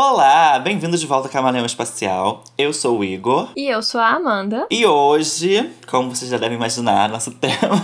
Olá, bem-vindos de volta ao Camaleão Espacial. Eu sou o Igor. E eu sou a Amanda. E hoje, como vocês já devem imaginar, nosso tema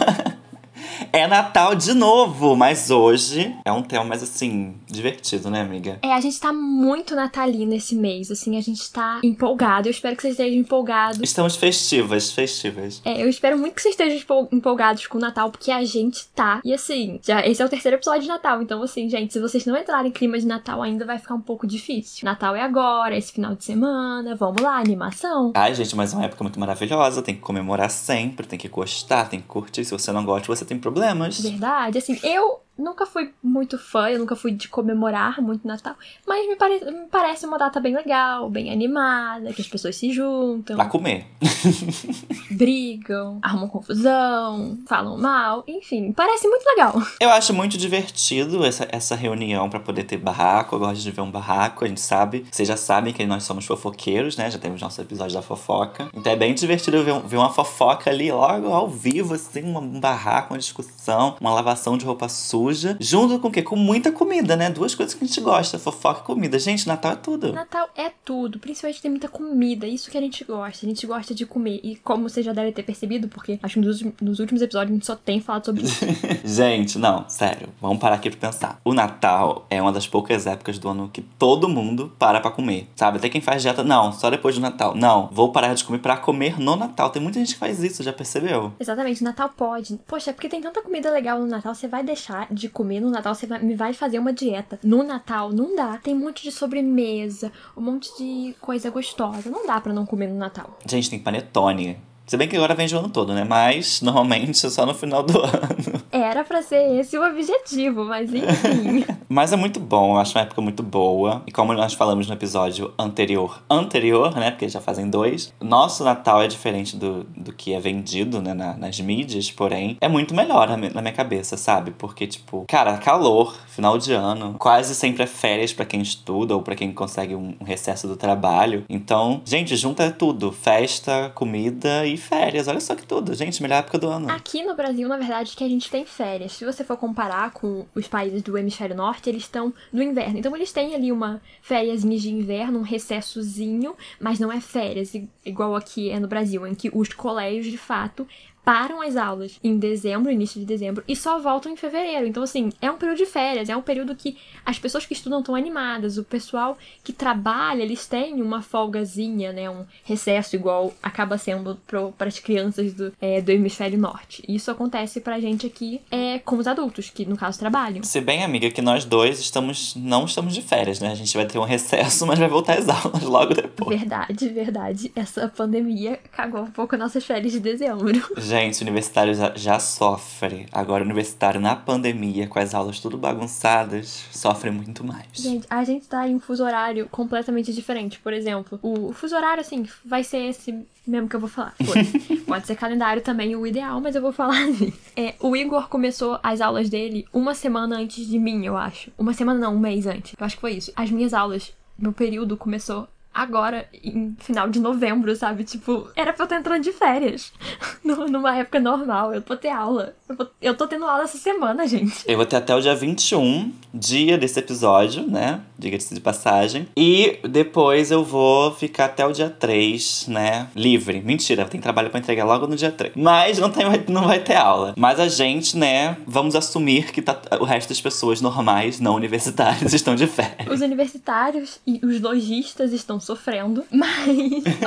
é Natal de novo, mas hoje é um tema mais assim, divertido, né, amiga? É, a gente tá muito natalino esse mês, assim, a gente tá empolgado. Eu espero que vocês estejam empolgados. Estamos festivas, festivas. É, eu espero muito que vocês estejam empolgados com o Natal, porque a gente tá. E assim, já esse é o terceiro episódio de Natal, então assim, gente, se vocês não entrarem em clima de Natal ainda vai ficar um pouco difícil. Natal é agora, esse final de semana, vamos lá, animação. Ai, gente, mas é uma época muito maravilhosa, tem que comemorar sempre, tem que gostar, tem que curtir. Se você não gosta, você tem problema problemas. Verdade, assim, eu nunca fui muito fã, eu nunca fui de comemorar muito Natal, mas me, pare me parece uma data bem legal, bem animada, que as pessoas se juntam. Pra comer. brigam, arrumam confusão, falam mal, enfim, parece muito legal. Eu acho muito divertido essa, essa reunião para poder ter barraco. Eu gosto de ver um barraco, a gente sabe. Vocês já sabem que nós somos fofoqueiros, né? Já temos nosso episódio da fofoca. Então é bem divertido ver, ver uma fofoca ali logo ao vivo, assim, um barraco, uma discussão, uma lavação de roupa suja suja, junto com o quê? Com muita comida, né? Duas coisas que a gente gosta, fofoca e comida. Gente, Natal é tudo. Natal é tudo, principalmente tem muita comida, isso que a gente gosta. A gente gosta de comer. E como você já deve ter percebido, porque acho que nos, nos últimos episódios a gente só tem falado sobre isso. gente, não, sério, vamos parar aqui pra pensar. O Natal é uma das poucas épocas do ano que todo mundo para pra comer, sabe? Até quem faz dieta, não, só depois do Natal. Não, vou parar de comer pra comer no Natal. Tem muita gente que faz isso, já percebeu? Exatamente, Natal pode. Poxa, é porque tem tanta comida legal no Natal, você vai deixar de comer no Natal, você vai, me vai fazer uma dieta. No Natal, não dá. Tem um monte de sobremesa, um monte de coisa gostosa. Não dá para não comer no Natal. Gente, tem panetone. Se bem que agora vende o ano todo, né? Mas normalmente é só no final do ano. Era para ser esse o objetivo, mas enfim. mas é muito bom, eu acho uma época muito boa. E como nós falamos no episódio anterior, anterior, né? Porque já fazem dois. Nosso Natal é diferente do, do que é vendido, né? Na, nas mídias, porém, é muito melhor na, na minha cabeça, sabe? Porque, tipo, cara, calor, final de ano, quase sempre é férias para quem estuda ou para quem consegue um, um recesso do trabalho. Então, gente, junta tudo: festa, comida e e férias. Olha só que tudo, gente, melhor época do ano. Aqui no Brasil, na verdade, que a gente tem férias. Se você for comparar com os países do hemisfério norte, eles estão no inverno. Então eles têm ali uma férias de inverno, um recessozinho, mas não é férias igual aqui é no Brasil, em que os colégios de fato param as aulas em dezembro, início de dezembro, e só voltam em fevereiro. Então, assim, é um período de férias, é um período que as pessoas que estudam estão animadas, o pessoal que trabalha, eles têm uma folgazinha, né? Um recesso igual acaba sendo para as crianças do, é, do hemisfério norte. Isso acontece pra gente aqui é, com os adultos, que no caso trabalham. Se bem, amiga, que nós dois estamos não estamos de férias, né? A gente vai ter um recesso, mas vai voltar às aulas logo depois. Verdade, verdade. Essa pandemia cagou um pouco nossas férias de dezembro. Gente, o universitário já, já sofre. Agora, o universitário na pandemia, com as aulas tudo bagunçadas, sofre muito mais. Gente, a gente tá em um fuso horário completamente diferente. Por exemplo, o fuso horário, assim, vai ser esse mesmo que eu vou falar. Pode ser calendário também o ideal, mas eu vou falar assim. É, o Igor começou as aulas dele uma semana antes de mim, eu acho. Uma semana não, um mês antes. Eu acho que foi isso. As minhas aulas, meu período começou agora, em final de novembro, sabe? Tipo, era pra eu estar entrando de férias. numa época normal. Eu vou ter aula. Eu, vou, eu tô tendo aula essa semana, gente. Eu vou ter até o dia 21, dia desse episódio, né? Diga-se de passagem. E depois eu vou ficar até o dia 3, né? Livre. Mentira, tem trabalho para entregar logo no dia 3. Mas não, tem, não vai ter aula. Mas a gente, né? Vamos assumir que tá, o resto das pessoas normais, não universitárias, estão de férias. Os universitários e os lojistas estão sofrendo, mas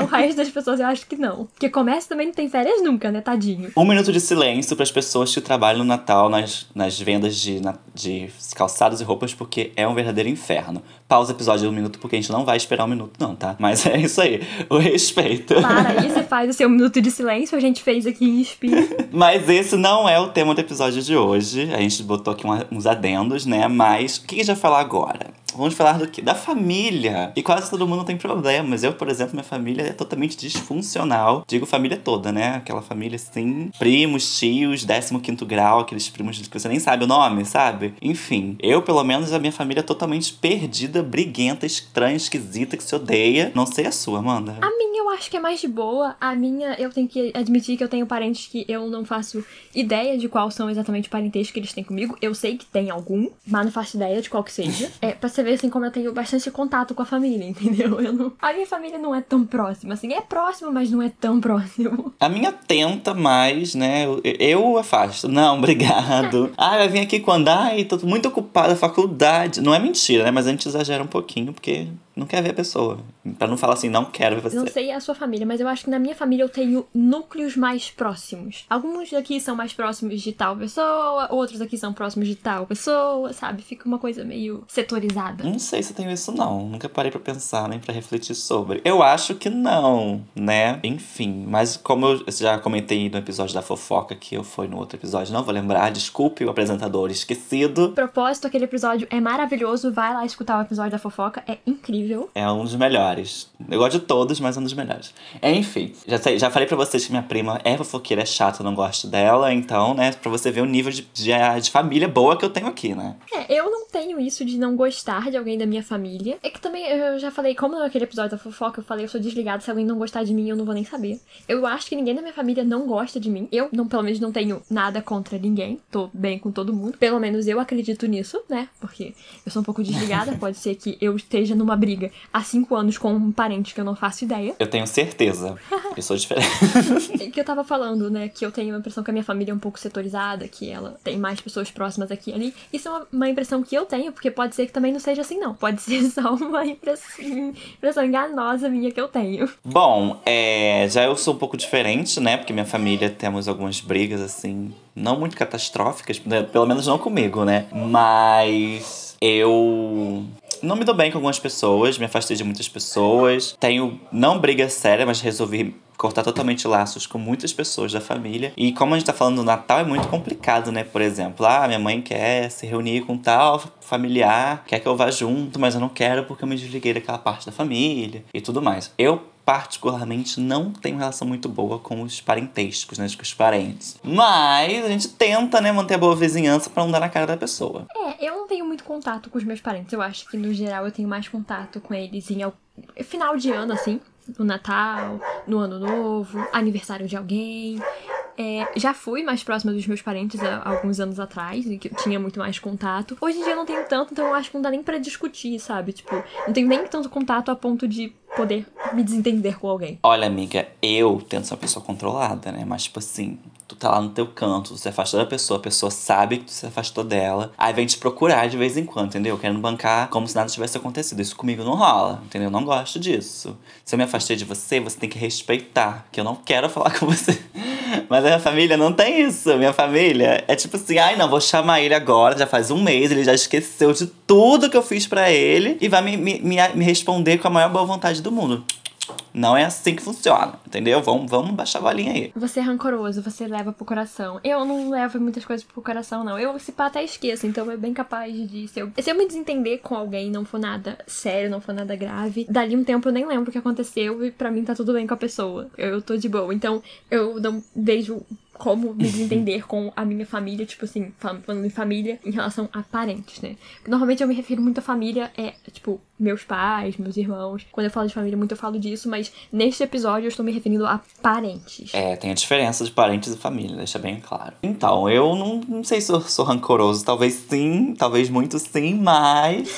o resto das pessoas eu acho que não. Porque comércio também não tem férias nunca, né, tadinho. Um minuto de silêncio para as pessoas que trabalham no Natal nas, nas vendas de, de calçados e roupas, porque é um verdadeiro inferno. Pausa o episódio de um minuto, porque a gente não vai esperar um minuto, não, tá? Mas é isso aí, o respeito. Para aí, você faz o seu minuto de silêncio, a gente fez aqui em espírito. Mas esse não é o tema do episódio de hoje. A gente botou aqui uns adendos, né? Mas o que a gente vai falar agora? Vamos falar do quê? Da família. E quase todo mundo tem problemas. Eu, por exemplo, minha família é totalmente disfuncional. Digo família toda, né? Aquela família assim, primos, tios, 15 grau, aqueles primos que você nem sabe o nome, sabe? Enfim, eu, pelo menos, a minha família é totalmente perdida, briguenta, estranha, esquisita, que se odeia. Não sei a sua, Amanda. A minha eu acho que é mais de boa. A minha, eu tenho que admitir que eu tenho parentes que eu não faço ideia de qual são exatamente o parentesco que eles têm comigo. Eu sei que tem algum, mas não faço ideia de qual que seja. É, pra você ver assim como eu tenho bastante contato com a família, entendeu? Eu não... A minha família não é tão próxima, assim, é próximo, mas não é tão próximo. A minha tenta mais, né? Eu, eu afasto. Não, obrigado. ah, vai vir aqui quando? Ai, tô muito ocupada, faculdade. Não é mentira, né? Mas a gente exagera um pouquinho, porque não quer ver a pessoa. Pra não falar assim, não quero ver você. Não sei a sua família, mas eu acho que na minha família eu tenho núcleos mais próximos. Alguns aqui são mais próximos de tal pessoa, outros aqui são próximos de tal pessoa, sabe? Fica uma coisa meio setorizada. Não sei se eu tenho isso, não. Nunca parei pra pensar nem pra refletir sobre. Eu acho que não, né? Enfim, mas como eu já comentei no episódio da fofoca, que eu fui no outro episódio, não vou lembrar, desculpe o apresentador esquecido. Propósito, aquele episódio é maravilhoso, vai lá escutar o episódio da fofoca, é incrível. É um dos melhores. Eu gosto de todos, mas é um dos melhores. Enfim, já, sei, já falei pra vocês que minha prima é fofoqueira, é chata, eu não gosto dela, então, né, pra você ver o nível de, de, de família boa que eu tenho aqui, né? É, eu não tenho isso de não gostar de alguém da minha família. É que também, eu já falei, como naquele episódio da fofoca, eu falei, eu sou desligada, se alguém não gostar de mim, eu não vou nem saber. Eu acho que ninguém da minha família não gosta de mim. Eu, não, pelo menos, não tenho nada contra ninguém. Tô bem com todo mundo. Pelo menos eu acredito nisso, né? Porque eu sou um pouco desligada. Pode ser que eu esteja numa briga há cinco anos com um parente que eu não faço ideia. Eu tenho certeza. eu sou diferente. é que eu tava falando, né? Que eu tenho a impressão que a minha família é um pouco setorizada, que ela tem mais pessoas próximas aqui e ali. Isso é uma, uma impressão que eu tenho, porque pode ser que também não seja assim, não. Pode ser só uma impressão, impressão enganosa minha que eu tenho. Bom, é, já eu sou um pouco diferente, né? Porque minha família temos algumas brigas, assim, não muito catastróficas, né, pelo menos não comigo, né? Mas eu não me dou bem com algumas pessoas, me afastei de muitas pessoas. Tenho, não briga séria, mas resolvi cortar totalmente laços com muitas pessoas da família. E como a gente tá falando do Natal, é muito complicado, né? Por exemplo, ah, minha mãe quer se reunir com tal familiar, quer que eu vá junto, mas eu não quero porque eu me desliguei daquela parte da família e tudo mais. Eu particularmente não tenho relação muito boa com os parentescos, né, com os parentes. Mas a gente tenta, né, manter a boa vizinhança para não dar na cara da pessoa. É, eu não tenho muito contato com os meus parentes. Eu acho que no geral eu tenho mais contato com eles em final de ano assim, no Natal, no Ano Novo, aniversário de alguém. É, já fui mais próxima dos meus parentes há alguns anos atrás, em que eu tinha muito mais contato. Hoje em dia eu não tenho tanto, então eu acho que não dá nem para discutir, sabe? Tipo, não tenho nem tanto contato a ponto de poder me desentender com alguém. Olha, amiga, eu tento ser uma pessoa controlada, né? Mas, tipo assim, tu tá lá no teu canto, tu se afastou da pessoa, a pessoa sabe que tu se afastou dela, aí vem te procurar de vez em quando, entendeu? Querendo bancar como se nada tivesse acontecido. Isso comigo não rola, entendeu? Eu não gosto disso. Se eu me afastei de você, você tem que respeitar, que eu não quero falar com você. Mas a minha família não tem isso. Minha família é tipo assim, ai não, vou chamar ele agora, já faz um mês, ele já esqueceu de tudo que eu fiz para ele e vai me, me, me responder com a maior boa vontade do mundo. Não é assim que funciona, entendeu? Vamos, vamos baixar a bolinha aí. Você é rancoroso, você leva pro coração. Eu não levo muitas coisas pro coração, não. Eu, se pá, até esqueço, então é bem capaz de. Se eu, se eu me desentender com alguém, não for nada sério, não for nada grave, dali um tempo eu nem lembro o que aconteceu e para mim tá tudo bem com a pessoa. Eu, eu tô de boa. Então eu não vejo como me desentender com a minha família, tipo assim, falando em família em relação a parentes, né? Normalmente eu me refiro muito à família, é, tipo, meus pais, meus irmãos. Quando eu falo de família, muito eu falo disso, mas neste episódio eu estou me referindo a parentes. É, tem a diferença de parentes e família, deixa bem claro. Então, eu não, não sei se eu sou rancoroso. Talvez sim, talvez muito sim, mas.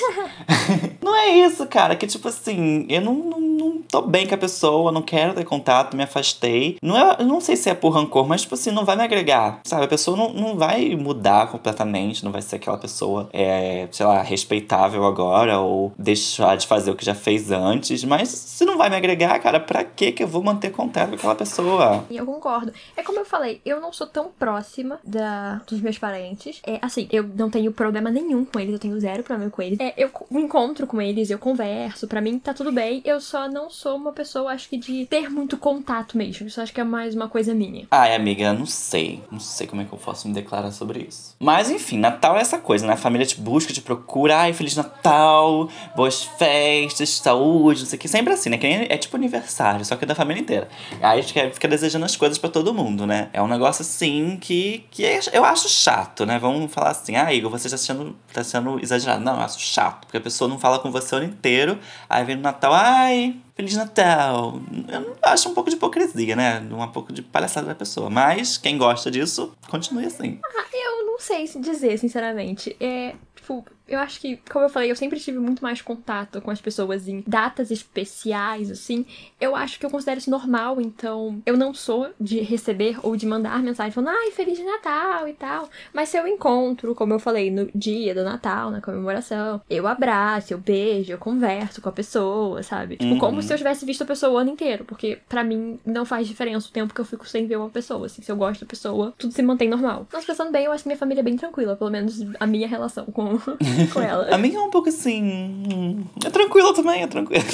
não é isso, cara. Que tipo assim, eu não, não tô bem com a pessoa, não quero ter contato, me afastei. Não é, não sei se é por rancor, mas tipo assim, não vai me agregar. Sabe? A pessoa não, não vai mudar completamente, não vai ser aquela pessoa, é, sei lá, respeitável agora ou deixar deixar de fazer o que já fez antes, mas se não vai me agregar, cara, pra que que eu vou manter contato com aquela pessoa? Eu concordo. É como eu falei, eu não sou tão próxima da, dos meus parentes. É assim, eu não tenho problema nenhum com eles, eu tenho zero problema com eles. É, eu me encontro com eles, eu converso, pra mim tá tudo bem. Eu só não sou uma pessoa, acho que, de ter muito contato mesmo. Isso acho que é mais uma coisa minha. Ai, amiga, não sei. Não sei como é que eu posso me declarar sobre isso. Mas enfim, Natal é essa coisa, né? A família te busca, te procura. Ai, Feliz Natal, boas festas, saúde, não sei o que. Sempre assim, né? Que é tipo aniversário, só que é da família inteira. Aí a gente fica desejando as coisas para todo mundo, né? É um negócio assim que, que é, eu acho chato, né? Vamos falar assim, ah, Igor, você está sendo, tá sendo exagerado. Não, eu acho chato, porque a pessoa não fala com você o ano inteiro, aí vem no Natal, ai, Feliz Natal. Eu acho um pouco de hipocrisia, né? Um pouco de palhaçada da pessoa. Mas quem gosta disso, continue assim. Ah, eu não sei dizer, sinceramente. É, tipo, eu acho que, como eu falei, eu sempre tive muito mais contato com as pessoas em datas especiais, assim. Eu acho que eu considero isso normal, então eu não sou de receber ou de mandar mensagem falando, ai, Feliz Natal e tal. Mas se eu encontro, como eu falei, no dia do Natal, na comemoração, eu abraço, eu beijo, eu converso com a pessoa, sabe? Tipo, uhum. como se eu tivesse visto a pessoa o ano inteiro. Porque para mim não faz diferença o tempo que eu fico sem ver uma pessoa. Assim, se eu gosto da pessoa, tudo se mantém normal. Mas pensando bem, eu acho que minha família é bem tranquila, pelo menos a minha relação com com ela. A minha é um pouco assim. É tranquila também, é tranquila.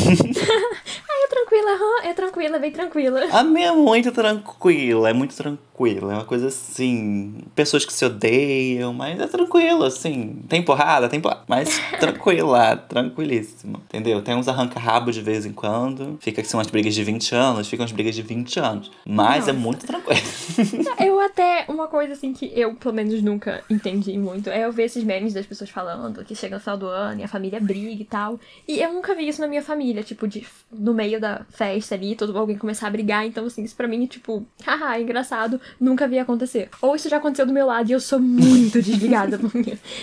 Ai, é tranquila, é tranquila, é bem tranquila. A minha é muito tranquila, é muito tranquila. É uma coisa assim. Pessoas que se odeiam, mas é tranquilo, assim. Tem porrada, tem porrada. Mas tranquila, tranquilíssimo. Entendeu? Tem uns arranca-rabo de vez em quando. Fica que são umas brigas de 20 anos, ficam umas brigas de 20 anos. Mas Nossa. é muito tranquilo. eu até. Uma coisa assim que eu, pelo menos, nunca entendi muito é eu ver esses memes das pessoas falando que chega no final do ano e a família briga e tal. E eu nunca vi isso na minha família, tipo, de no meio da festa ali, todo alguém começar a brigar. Então, assim, isso pra mim, tipo, haha, é engraçado nunca vi acontecer. Ou isso já aconteceu do meu lado e eu sou muito desligada,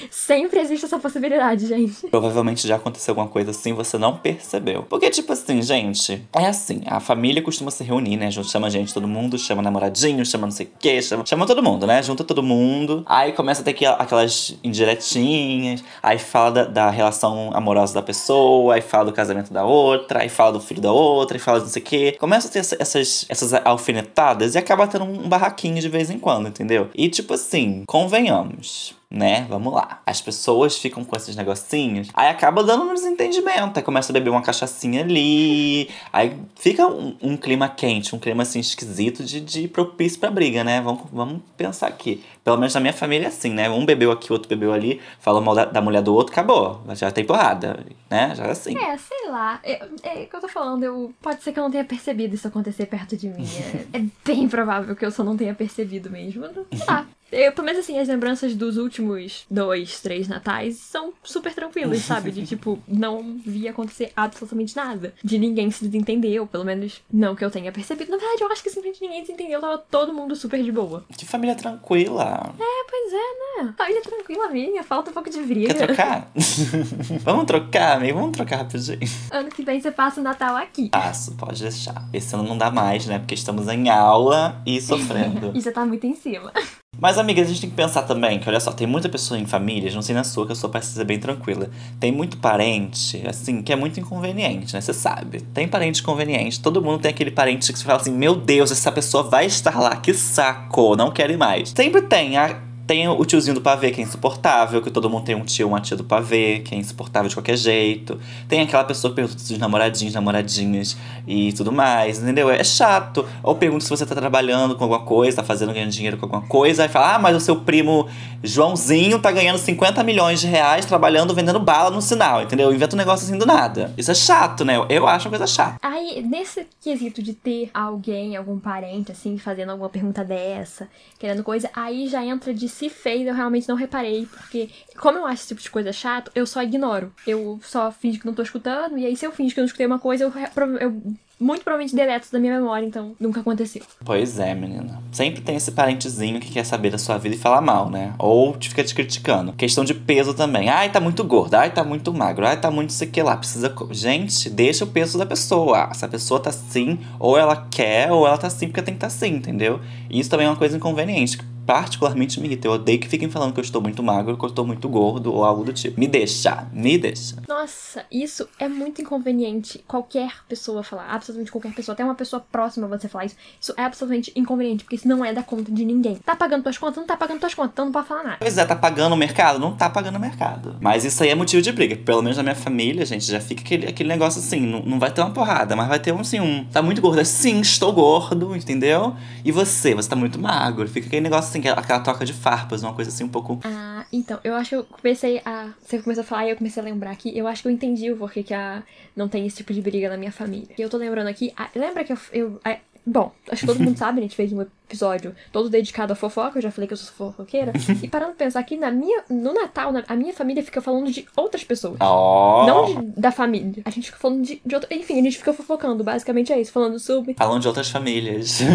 sempre existe essa possibilidade, gente. Provavelmente já aconteceu alguma coisa assim, você não percebeu. Porque, tipo assim, gente, é assim, a família costuma se reunir, né? Chama gente, todo mundo, chama namoradinho, chama não sei o quê, chama, chama todo mundo, né? Junta todo mundo. Aí começa a ter aquelas indiretinhas, aí fala da, da relação amorosa da pessoa, aí fala do casamento da outra, aí fala do filho da outra, aí fala de não sei o quê. Começa a ter essas, essas alfinetadas e acaba tendo um barraco fraquinho de vez em quando, entendeu? E tipo assim, convenhamos né? Vamos lá. As pessoas ficam com esses negocinhos, aí acaba dando um desentendimento. Aí começa a beber uma cachaçinha ali, aí fica um, um clima quente, um clima assim esquisito de, de propício pra briga, né? Vamos, vamos pensar aqui. Pelo menos na minha família é assim, né? Um bebeu aqui, outro bebeu ali, fala mal da, da mulher do outro, acabou. Já tem porrada, né? Já é assim. É, sei lá. É, é o que eu tô falando, eu, pode ser que eu não tenha percebido isso acontecer perto de mim. É, é bem provável que eu só não tenha percebido mesmo. Sei lá. Eu, pelo menos assim, as lembranças dos últimos dois, três natais são super tranquilas, sabe? De tipo, não vi acontecer absolutamente nada. De ninguém se desentendeu, pelo menos não que eu tenha percebido. Na verdade, eu acho que simplesmente ninguém desentendeu, tava todo mundo super de boa. Que família tranquila. É, pois é, né? Família tranquila minha, falta um pouco de briga. Quer trocar? vamos trocar, amigo? Vamos trocar rapidinho. Ano que vem você passa o Natal aqui. Passo, pode deixar. Esse ano não dá mais, né? Porque estamos em aula e sofrendo. e já tá muito em cima. Mas, amigas, a gente tem que pensar também que, olha só, tem muita pessoa em famílias, não sei na sua, que a sua parece ser bem tranquila. Tem muito parente, assim, que é muito inconveniente, né? Você sabe. Tem parente inconveniente. Todo mundo tem aquele parente que você fala assim: Meu Deus, essa pessoa vai estar lá, que saco, não quero ir mais. Sempre tem a tem o tiozinho do pavê, que é insuportável, que todo mundo tem um tio, uma tia do pavê, que é insuportável de qualquer jeito. Tem aquela pessoa que pergunta dos namoradinhos, namoradinhas e tudo mais, entendeu? É chato. Ou pergunta se você tá trabalhando com alguma coisa, tá fazendo ganhando dinheiro com alguma coisa, aí fala, ah, mas o seu primo Joãozinho tá ganhando 50 milhões de reais trabalhando, vendendo bala no sinal, entendeu? Inventa um negócio assim do nada. Isso é chato, né? Eu acho uma coisa chata. Aí, nesse quesito de ter alguém, algum parente, assim, fazendo alguma pergunta dessa, querendo coisa, aí já entra de se fez, eu realmente não reparei, porque como eu acho esse tipo de coisa chato, eu só ignoro. Eu só fingo que não tô escutando, e aí se eu fingo que eu não escutei uma coisa, eu, eu muito provavelmente deleto da minha memória, então nunca aconteceu. Pois é, menina. Sempre tem esse parentezinho que quer saber da sua vida e falar mal, né? Ou te fica te criticando. Questão de peso também. Ai, tá muito gordo. Ai, tá muito magro. Ai, tá muito sei que lá. Precisa. Gente, deixa o peso da pessoa. Se a pessoa tá assim, ou ela quer, ou ela tá assim porque tem que tá assim, entendeu? E isso também é uma coisa inconveniente particularmente me irrita. Eu odeio que fiquem falando que eu estou muito magro, que eu estou muito gordo ou algo do tipo. Me deixa, me deixa. Nossa, isso é muito inconveniente. Qualquer pessoa falar, absolutamente qualquer pessoa, até uma pessoa próxima você falar isso, isso é absolutamente inconveniente, porque isso não é da conta de ninguém. Tá pagando tuas contas? Não tá pagando tuas contas, então não pode falar nada. Pois é, tá pagando o mercado? Não tá pagando o mercado. Mas isso aí é motivo de briga. Pelo menos na minha família, gente, já fica aquele, aquele negócio assim, não, não vai ter uma porrada, mas vai ter um assim, um. Tá muito gordo? Sim, estou gordo, entendeu? E você? Você tá muito magro. Fica aquele negócio assim, aquela troca de farpas, uma coisa assim um pouco. Ah, então, eu acho que eu comecei a. Você começou a falar e eu comecei a lembrar aqui. Eu acho que eu entendi o porquê que a... não tem esse tipo de briga na minha família. Eu tô lembrando aqui. A... Lembra que eu. eu a... Bom, acho que todo mundo sabe, a gente fez um episódio todo dedicado à fofoca, eu já falei que eu sou fofoqueira. e parando pra pensar aqui, na minha, no Natal, na- a minha família fica falando de outras pessoas. Ó. Não de- da família. A gente fica falando de, de outra. Enfim, a gente fica fofocando. Basicamente é isso. Falando sobre. Falando de outras famílias.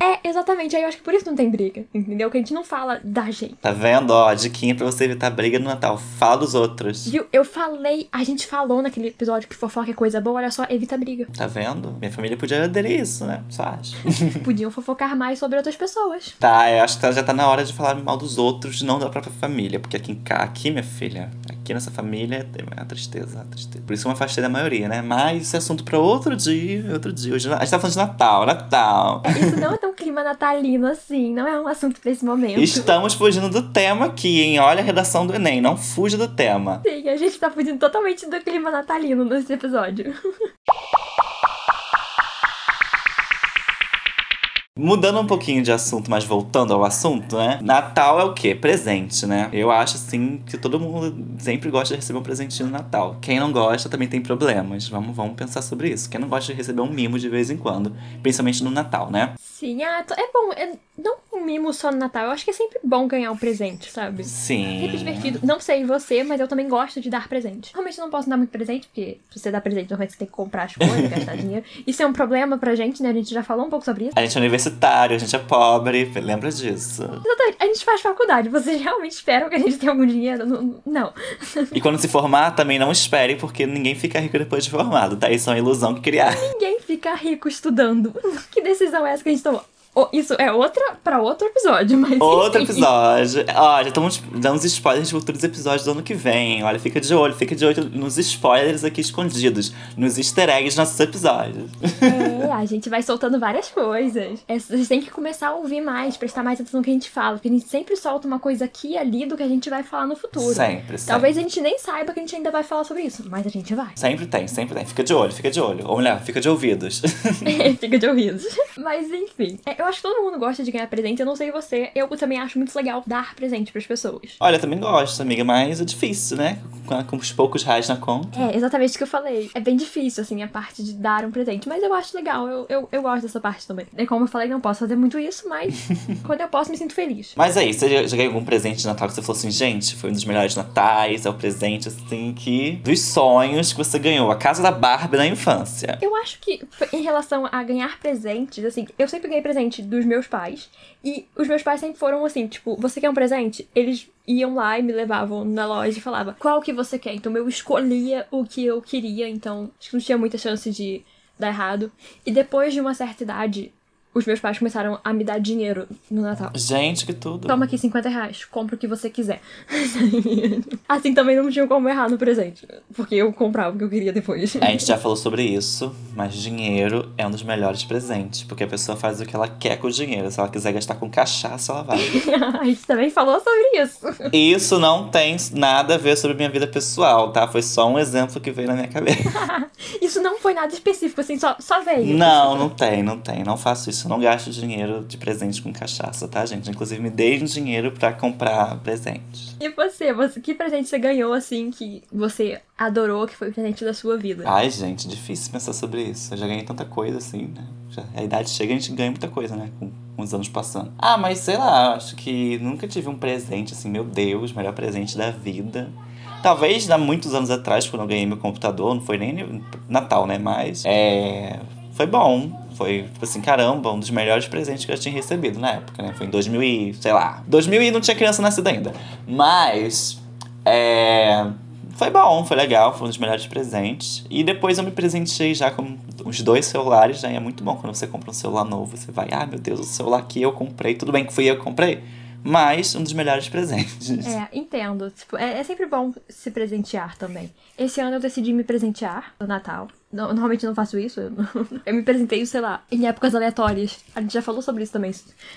É, exatamente. Aí eu acho que por isso não tem briga. Entendeu? Que a gente não fala da gente. tá vendo? Ó, diquinha pra você evitar briga no Natal. Fala dos outros. Viu? Eu falei. A gente falou naquele episódio que fofoca é coisa boa. Olha só, evita briga. Tá vendo? Minha família podia aderir isso, né? Só acho. Podiam fofocar mais sobre outras pessoas. Tá, eu acho que já tá na hora de falar mal dos outros, não da própria família. Porque aqui, aqui minha filha, aqui nessa família é uma tristeza, uma tristeza. Por isso eu me afastei da maioria, né? Mas esse é assunto pra outro dia, outro dia. Hoje, a gente tá falando de Natal, Natal. Isso não é tão clima natalino assim. Não é um assunto pra esse momento. Estamos fugindo do tema aqui, hein? Olha a redação do Enem, não fuja do tema. Sim, a gente tá fugindo totalmente do clima natalino nesse episódio. Mudando um pouquinho de assunto, mas voltando ao assunto, né? Natal é o quê? Presente, né? Eu acho, assim, que todo mundo sempre gosta de receber um presentinho no Natal. Quem não gosta também tem problemas. Vamos, vamos pensar sobre isso. Quem não gosta de receber um mimo de vez em quando, principalmente no Natal, né? Sim, ah, é bom. É, não um mimo só no Natal. Eu acho que é sempre bom ganhar um presente, sabe? Sim. Sempre divertido. Não sei você, mas eu também gosto de dar presente. Realmente não posso dar muito presente, porque se você dá presente, normalmente você tem que comprar as coisas, gastar dinheiro. Isso é um problema pra gente, né? A gente já falou um pouco sobre isso. A gente é universitário, a gente é pobre, lembra disso. Exatamente. A gente faz faculdade. Vocês realmente esperam que a gente tenha algum dinheiro? Não. não. E quando se formar, também não espere, porque ninguém fica rico depois de formado, tá? Isso é uma ilusão que criar. Ninguém fica rico estudando. Que decisão é essa que a gente tomou? Isso é outra pra outro episódio, mas. Outro enfim. episódio. Ó, já estamos dando spoilers de futuros episódios do ano que vem. Olha, fica de olho, fica de olho nos spoilers aqui escondidos, nos easter eggs nossos episódios. É, a gente vai soltando várias coisas. É, vocês têm que começar a ouvir mais, prestar mais atenção no que a gente fala, porque a gente sempre solta uma coisa aqui e ali do que a gente vai falar no futuro. Sempre, sempre. Talvez a gente nem saiba que a gente ainda vai falar sobre isso, mas a gente vai. Sempre tem, sempre tem. Fica de olho, fica de olho. Ou melhor, fica de ouvidos. Fica de ouvidos. Mas enfim, é, eu acho que todo mundo gosta de ganhar presente. Eu não sei você, eu também acho muito legal dar presente pras pessoas. Olha, eu também gosto, amiga, mas é difícil, né? Com, com os poucos reais na conta. É, exatamente o que eu falei. É bem difícil, assim, a parte de dar um presente. Mas eu acho legal, eu, eu, eu gosto dessa parte também. E como eu falei, não posso fazer muito isso, mas quando eu posso, me sinto feliz. Mas aí, você já, já ganhou algum presente de Natal que você falou assim, gente, foi um dos melhores natais, é o presente, assim, que... Dos sonhos que você ganhou. A casa da Barbie na infância. Eu acho que em relação a ganhar presentes, assim, eu sempre ganhei presente dos meus pais. E os meus pais sempre foram assim, tipo, você quer um presente? Eles iam lá e me levavam na loja e falavam, qual que você quer? Então eu escolhia o que eu queria, então acho que não tinha muita chance de dar errado. E depois de uma certa idade, os meus pais começaram a me dar dinheiro no Natal. Gente, que tudo. Toma aqui 50 reais, compra o que você quiser. assim também não tinha como errar no presente. Porque eu comprava o que eu queria depois. A gente já falou sobre isso, mas dinheiro é um dos melhores presentes, porque a pessoa faz o que ela quer com o dinheiro. Se ela quiser gastar com cachaça, ela vai. a gente também falou sobre isso. Isso não tem nada a ver sobre minha vida pessoal, tá? Foi só um exemplo que veio na minha cabeça. Isso não foi nada específico, assim, só, só veio. Não, não tem, não tem. Não faço isso. Eu não gasto dinheiro de presente com cachaça, tá, gente? Inclusive, me deem dinheiro pra comprar presente. E você, você, que presente você ganhou, assim, que você adorou, que foi o presente da sua vida? Ai, gente, difícil pensar sobre isso. Eu já ganhei tanta coisa assim, né? Já, a idade chega e a gente ganha muita coisa, né? Com, os anos passando. Ah, mas sei lá, acho que nunca tive um presente assim, meu Deus, melhor presente da vida. Talvez há muitos anos atrás, quando eu ganhei meu computador, não foi nem Natal, né? Mas é, foi bom. Foi, tipo assim, caramba, um dos melhores presentes que eu já tinha recebido na época, né? Foi em 2000 e, sei lá, 2000 e não tinha criança nascida ainda. Mas, é, foi bom, foi legal, foi um dos melhores presentes. E depois eu me presenteei já com os dois celulares, já é muito bom quando você compra um celular novo. Você vai, ah, meu Deus, o celular que eu comprei, tudo bem que fui eu que comprei, mas um dos melhores presentes. É, entendo. Tipo, é, é sempre bom se presentear também. Esse ano eu decidi me presentear no Natal. Não- normalmente eu não faço isso. Eu, não- eu me presentei, sei lá, em épocas aleatórias. A gente já falou sobre isso também.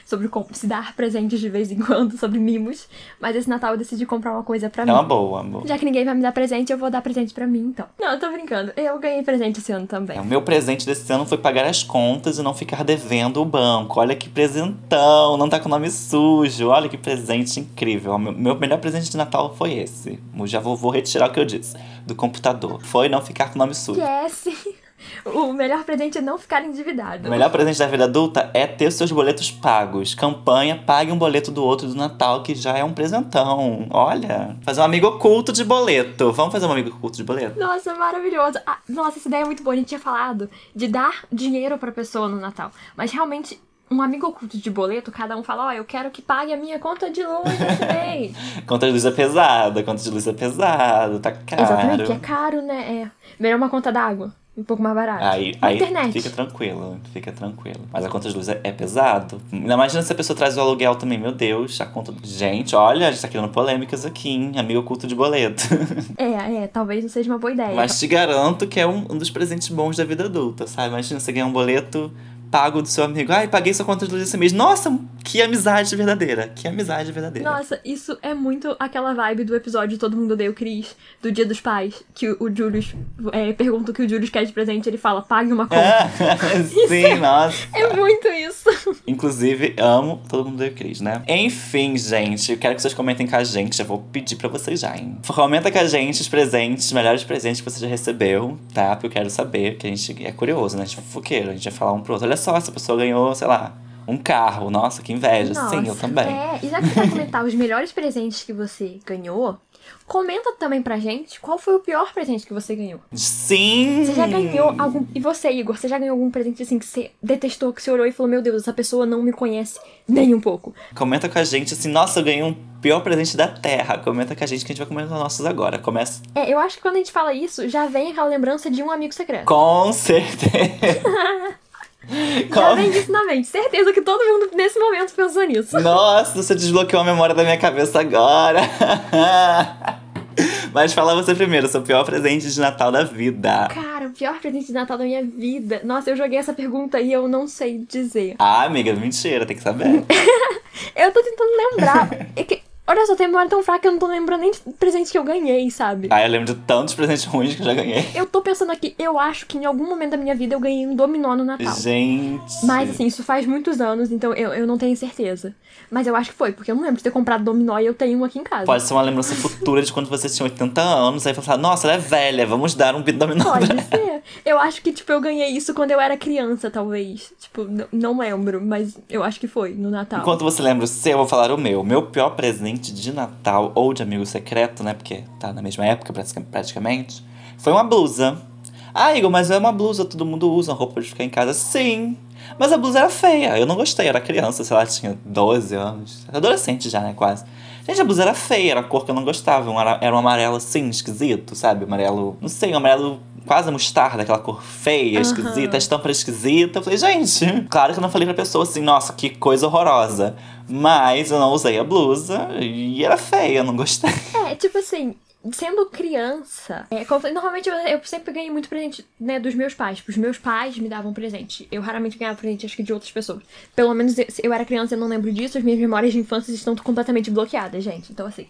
Sobre como se dar presentes de vez em quando, sobre mimos. Mas esse Natal eu decidi comprar uma coisa pra É mim. uma boa, uma boa. Já que ninguém vai me dar presente, eu vou dar presente pra mim, então. Não, eu tô brincando. Eu ganhei presente esse ano também. É, O meu presente desse ano foi pagar as contas e não ficar devendo o banco. Olha que presentão, não tá com o nome sujo. Olha que presente incrível. O meu, meu melhor presente de Natal foi esse. Eu já vou, vou retirar o que eu disse do computador. Foi não ficar com o nome sujo. Yes! o melhor presente é não ficar endividado. O melhor presente da vida adulta é ter os seus boletos pagos. Campanha, pague um boleto do outro do Natal, que já é um presentão. Olha, fazer um amigo oculto de boleto. Vamos fazer um amigo oculto de boleto? Nossa, maravilhoso. Ah, nossa, essa ideia é muito boa. A gente tinha falado de dar dinheiro pra pessoa no Natal. Mas realmente, um amigo oculto de boleto, cada um fala, ó, eu quero que pague a minha conta de luz esse mês. conta de luz é pesada, conta de luz é pesado, tá caro. Exatamente, que é caro, né? É. Melhor uma conta d'água. Um pouco mais barato. Aí, Na aí internet. fica tranquilo, fica tranquilo. Mas a conta de luz é, é pesado. Imagina se a pessoa traz o aluguel também, meu Deus, a conta. Gente, olha, a gente tá criando polêmicas aqui, hein? Amigo oculto de boleto. É, é, talvez não seja uma boa ideia. Mas te garanto que é um, um dos presentes bons da vida adulta, sabe? Imagina você ganhar um boleto pago do seu amigo. Ai, paguei sua conta de luz esse mês. Nossa, que amizade verdadeira. Que amizade verdadeira. Nossa, isso é muito aquela vibe do episódio Todo Mundo Odeia o Chris, do Dia dos Pais, que o, Julius é, pergunta o que o Julius quer de presente, ele fala, pague uma conta. Sim, nossa. É muito isso. Inclusive, amo todo mundo odeia o Cris, né? Enfim, gente, eu quero que vocês comentem com a gente. Já vou pedir pra vocês já, hein? Comenta com a gente os presentes, os melhores presentes que você já recebeu, tá? Porque eu quero saber, que a gente é curioso, né? A gente é fofoqueiro, a gente vai falar um pro outro. Olha só, essa pessoa ganhou, sei lá, um carro. Nossa, que inveja. Sim, eu Nossa, também. É, e já que você vai comentar os melhores presentes que você ganhou, comenta também pra gente qual foi o pior presente que você ganhou. Sim! Você já ganhou algum. E você, Igor, você já ganhou algum presente assim que você detestou, que você olhou e falou: Meu Deus, essa pessoa não me conhece nem um pouco. Comenta com a gente assim, nossa, eu ganhei um pior presente da Terra. Comenta com a gente que a gente vai comentar nossos agora. Começa É, eu acho que quando a gente fala isso, já vem aquela lembrança de um amigo secreto. com certeza. Já Com- vem isso na mente. Certeza que todo mundo nesse momento pensou nisso. Nossa, você desbloqueou a memória da minha cabeça agora. Mas fala você primeiro, seu pior presente de Natal da vida. Cara, o pior presente de Natal da minha vida. Nossa, eu joguei essa pergunta e eu não sei dizer. Ah, amiga, mentira, tem que saber. Eu tô tentando lembrar. É que, olha só, tem memória tão fraca que eu não tô lembrando nem de presente que eu ganhei, sabe? Ah, eu lembro de tantos presentes ruins que eu já ganhei. Eu tô pensando aqui, eu acho que em algum momento da minha vida eu ganhei um dominó no Natal. Gente. Mas assim, isso faz muitos anos, então eu, eu não tenho certeza. Mas eu acho que foi, porque eu não lembro de ter comprado dominó e eu tenho um aqui em casa. Pode ser uma lembrança futura de quando você tinha 80 anos, aí você fala, nossa, ela é velha, vamos dar um dominó. Pode pra ela." ser. Eu acho que, tipo, eu ganhei isso quando eu era criança, talvez. Tipo, não lembro, mas eu acho que foi, no Natal. Enquanto você lembra o seu, eu vou falar o meu. Meu pior presente de Natal ou de amigo secreto, né? Porque tá na mesma época pratica- praticamente. Foi uma blusa. Ah, Igor, mas é uma blusa, todo mundo usa roupa de ficar em casa. Sim. Mas a blusa era feia. Eu não gostei, era criança, sei lá, tinha 12 anos. Adolescente já, né? Quase. Gente, a blusa era feia, era a cor que eu não gostava. ara- Era um amarelo assim, esquisito, sabe? Amarelo. Não sei, um amarelo quase mostarda, aquela cor feia, esquisita, a estampa era esquisita. Eu falei, gente, claro que eu não falei pra pessoa assim, nossa, que coisa horrorosa. Mas eu não usei a blusa e era feia, eu não gostei. É, tipo assim, sendo criança, é, normalmente eu, eu sempre ganhei muito presente, né, dos meus pais. Os meus pais me davam presente. Eu raramente ganhava presente, acho que de outras pessoas. Pelo menos eu, eu era criança e não lembro disso. As minhas memórias de infância estão completamente bloqueadas, gente. Então, assim,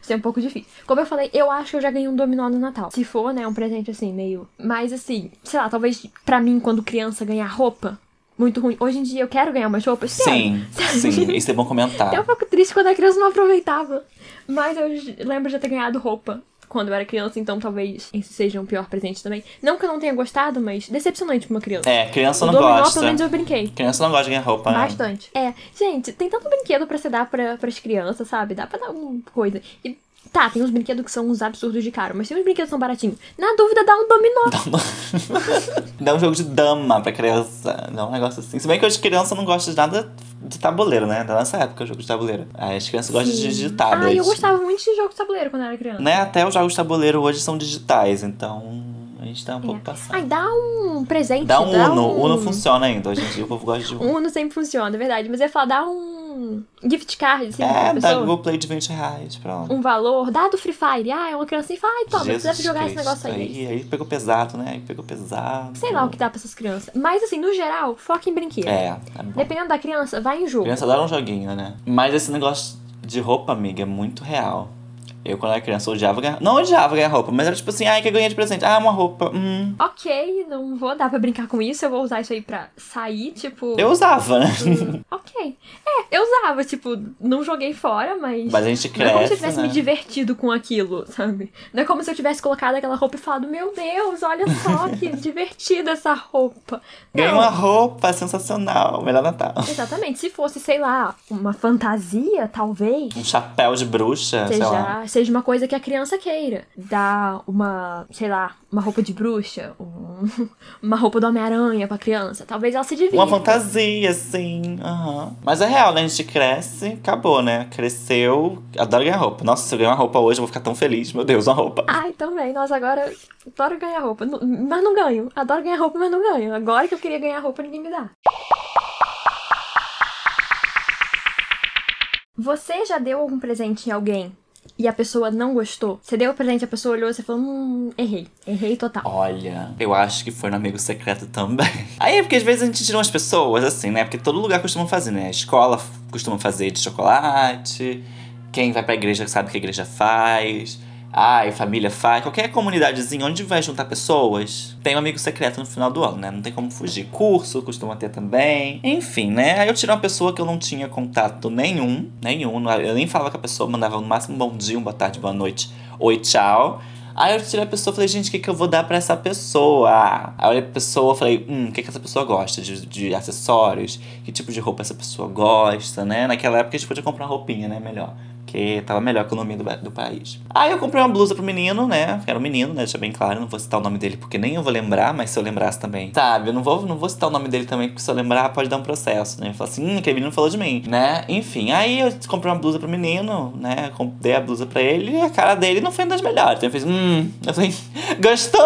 isso é um pouco difícil. Como eu falei, eu acho que eu já ganhei um dominó no Natal. Se for, né, um presente assim, meio. Mas assim, sei lá, talvez pra mim, quando criança, ganhar roupa. Muito ruim. Hoje em dia eu quero ganhar umas roupas. Sim, sim, isso é bom comentar. Até um pouco triste quando a criança não aproveitava. Mas eu lembro de ter ganhado roupa quando eu era criança, então talvez esse seja um pior presente também. Não que eu não tenha gostado, mas decepcionante pra uma criança. É, criança o não dominó, gosta. pelo menos eu brinquei. Criança não gosta de ganhar roupa, né? Bastante. É, gente, tem tanto brinquedo pra você dar pra, pras crianças, sabe? Dá pra dar uma coisa. E tá, tem uns brinquedos que são uns absurdos de caro, mas tem uns brinquedos que são baratinhos. Na dúvida, dá um dominó. Dá um jogo de dama pra criança. Dá um negócio assim. Se bem que hoje criança não gosta de nada de tabuleiro, né? Da nossa época, jogo de tabuleiro. As crianças gostam de digitar. Ah, eu gostava muito de jogo de tabuleiro quando eu era criança. Né? Até os jogos de tabuleiro hoje são digitais, então a gente tá um pouco É. passado. Ai, dá um presente. Dá um Uno. um... Uno funciona ainda. Hoje em dia o povo gosta de Uno. Uno sempre funciona, é verdade. Mas eu ia falar, dá um gift card, assim, É, dá. Google Play de 20 reais, pronto. Um valor, dá do Free Fire. Ah, é uma criança e fala, ai, toma, Jesus você deve jogar esse Cristo. negócio aí. aí. Aí pegou pesado, né? Aí pegou pesado. Sei lá o que dá pra essas crianças. Mas assim, no geral, foca em brinquedo. É, é. Dependendo da criança, vai em jogo. Criança adora um joguinho, né? Mas esse negócio de roupa, amiga, é muito real. Eu, quando era criança, odiava ganhar. Não odiava ganhar roupa, mas era tipo assim, ai, que ganhar de presente? Ah, uma roupa. Hum. Ok, não vou dar pra brincar com isso, eu vou usar isso aí pra sair, tipo. Eu usava, né? Hum, ok. É, eu usava, tipo, não joguei fora, mas. Mas a gente cresce. Não é como se eu tivesse né? me divertido com aquilo, sabe? Não é como se eu tivesse colocado aquela roupa e falado, meu Deus, olha só que divertida essa roupa. Ganhei uma roupa sensacional. Melhor Natal. Exatamente. Se fosse, sei lá, uma fantasia, talvez. Um chapéu de bruxa, sei lá. Seja, uma coisa que a criança queira. Dar uma, sei lá, uma roupa de bruxa, um- uma roupa do Homem-Aranha pra criança. Talvez ela se divirta. Uma fantasia, sim. aham. Mas é real, né? A gente cresce, acabou, né? Cresceu. Adoro ganhar roupa. Nossa, se eu ganhar uma roupa hoje, eu vou ficar tão feliz. Meu Deus, uma roupa. Ai, também. Nossa, agora adoro ganhar roupa. Mas não ganho. Adoro ganhar roupa, mas não ganho. Agora que eu queria ganhar roupa, ninguém me dá. Você já deu algum presente em alguém e a pessoa não gostou? Você deu o presente, a pessoa olhou e você falou, hum, errei. Errei total. Olha, eu acho que foi no amigo secreto também. Aí é porque às vezes a gente tira umas pessoas, assim, né? Porque todo lugar costuma fazer, né? A escola costuma fazer de chocolate. Quem vai pra igreja sabe o que a igreja faz. Ai, família faz. Qualquer comunidadezinha onde vai juntar pessoas, tem um amigo secreto no final do ano, né? Não tem como fugir. Curso costuma ter também. Enfim, né? Aí eu tirei uma pessoa que eu não tinha contato nenhum. Nenhum. Eu nem falava com a pessoa, mandava no máximo bom dia, boa tarde, boa noite. Oi, tchau. Aí eu tirei a pessoa e falei, gente, o que, que eu vou dar pra essa pessoa? Aí eu olhei pra pessoa e falei, hum, o que, que essa pessoa gosta? De, de acessórios? Que tipo de roupa essa pessoa gosta, né? Naquela época a gente podia comprar roupinha, né? Melhor. Porque tava melhor a economia do, do país. Aí eu comprei uma blusa pro menino, né? Era um menino, né? Deixa bem claro, não vou citar o nome dele porque nem eu vou lembrar, mas se eu lembrasse também. Sabe, eu não vou, não vou citar o nome dele também, porque se eu lembrar pode dar um processo, né? Falar assim, hum, aquele menino falou de mim, né? Enfim, aí eu comprei uma blusa pro menino, né? Dei a blusa pra ele e a cara dele não foi uma das melhores. Então ele fez, hum, eu falei, gostou?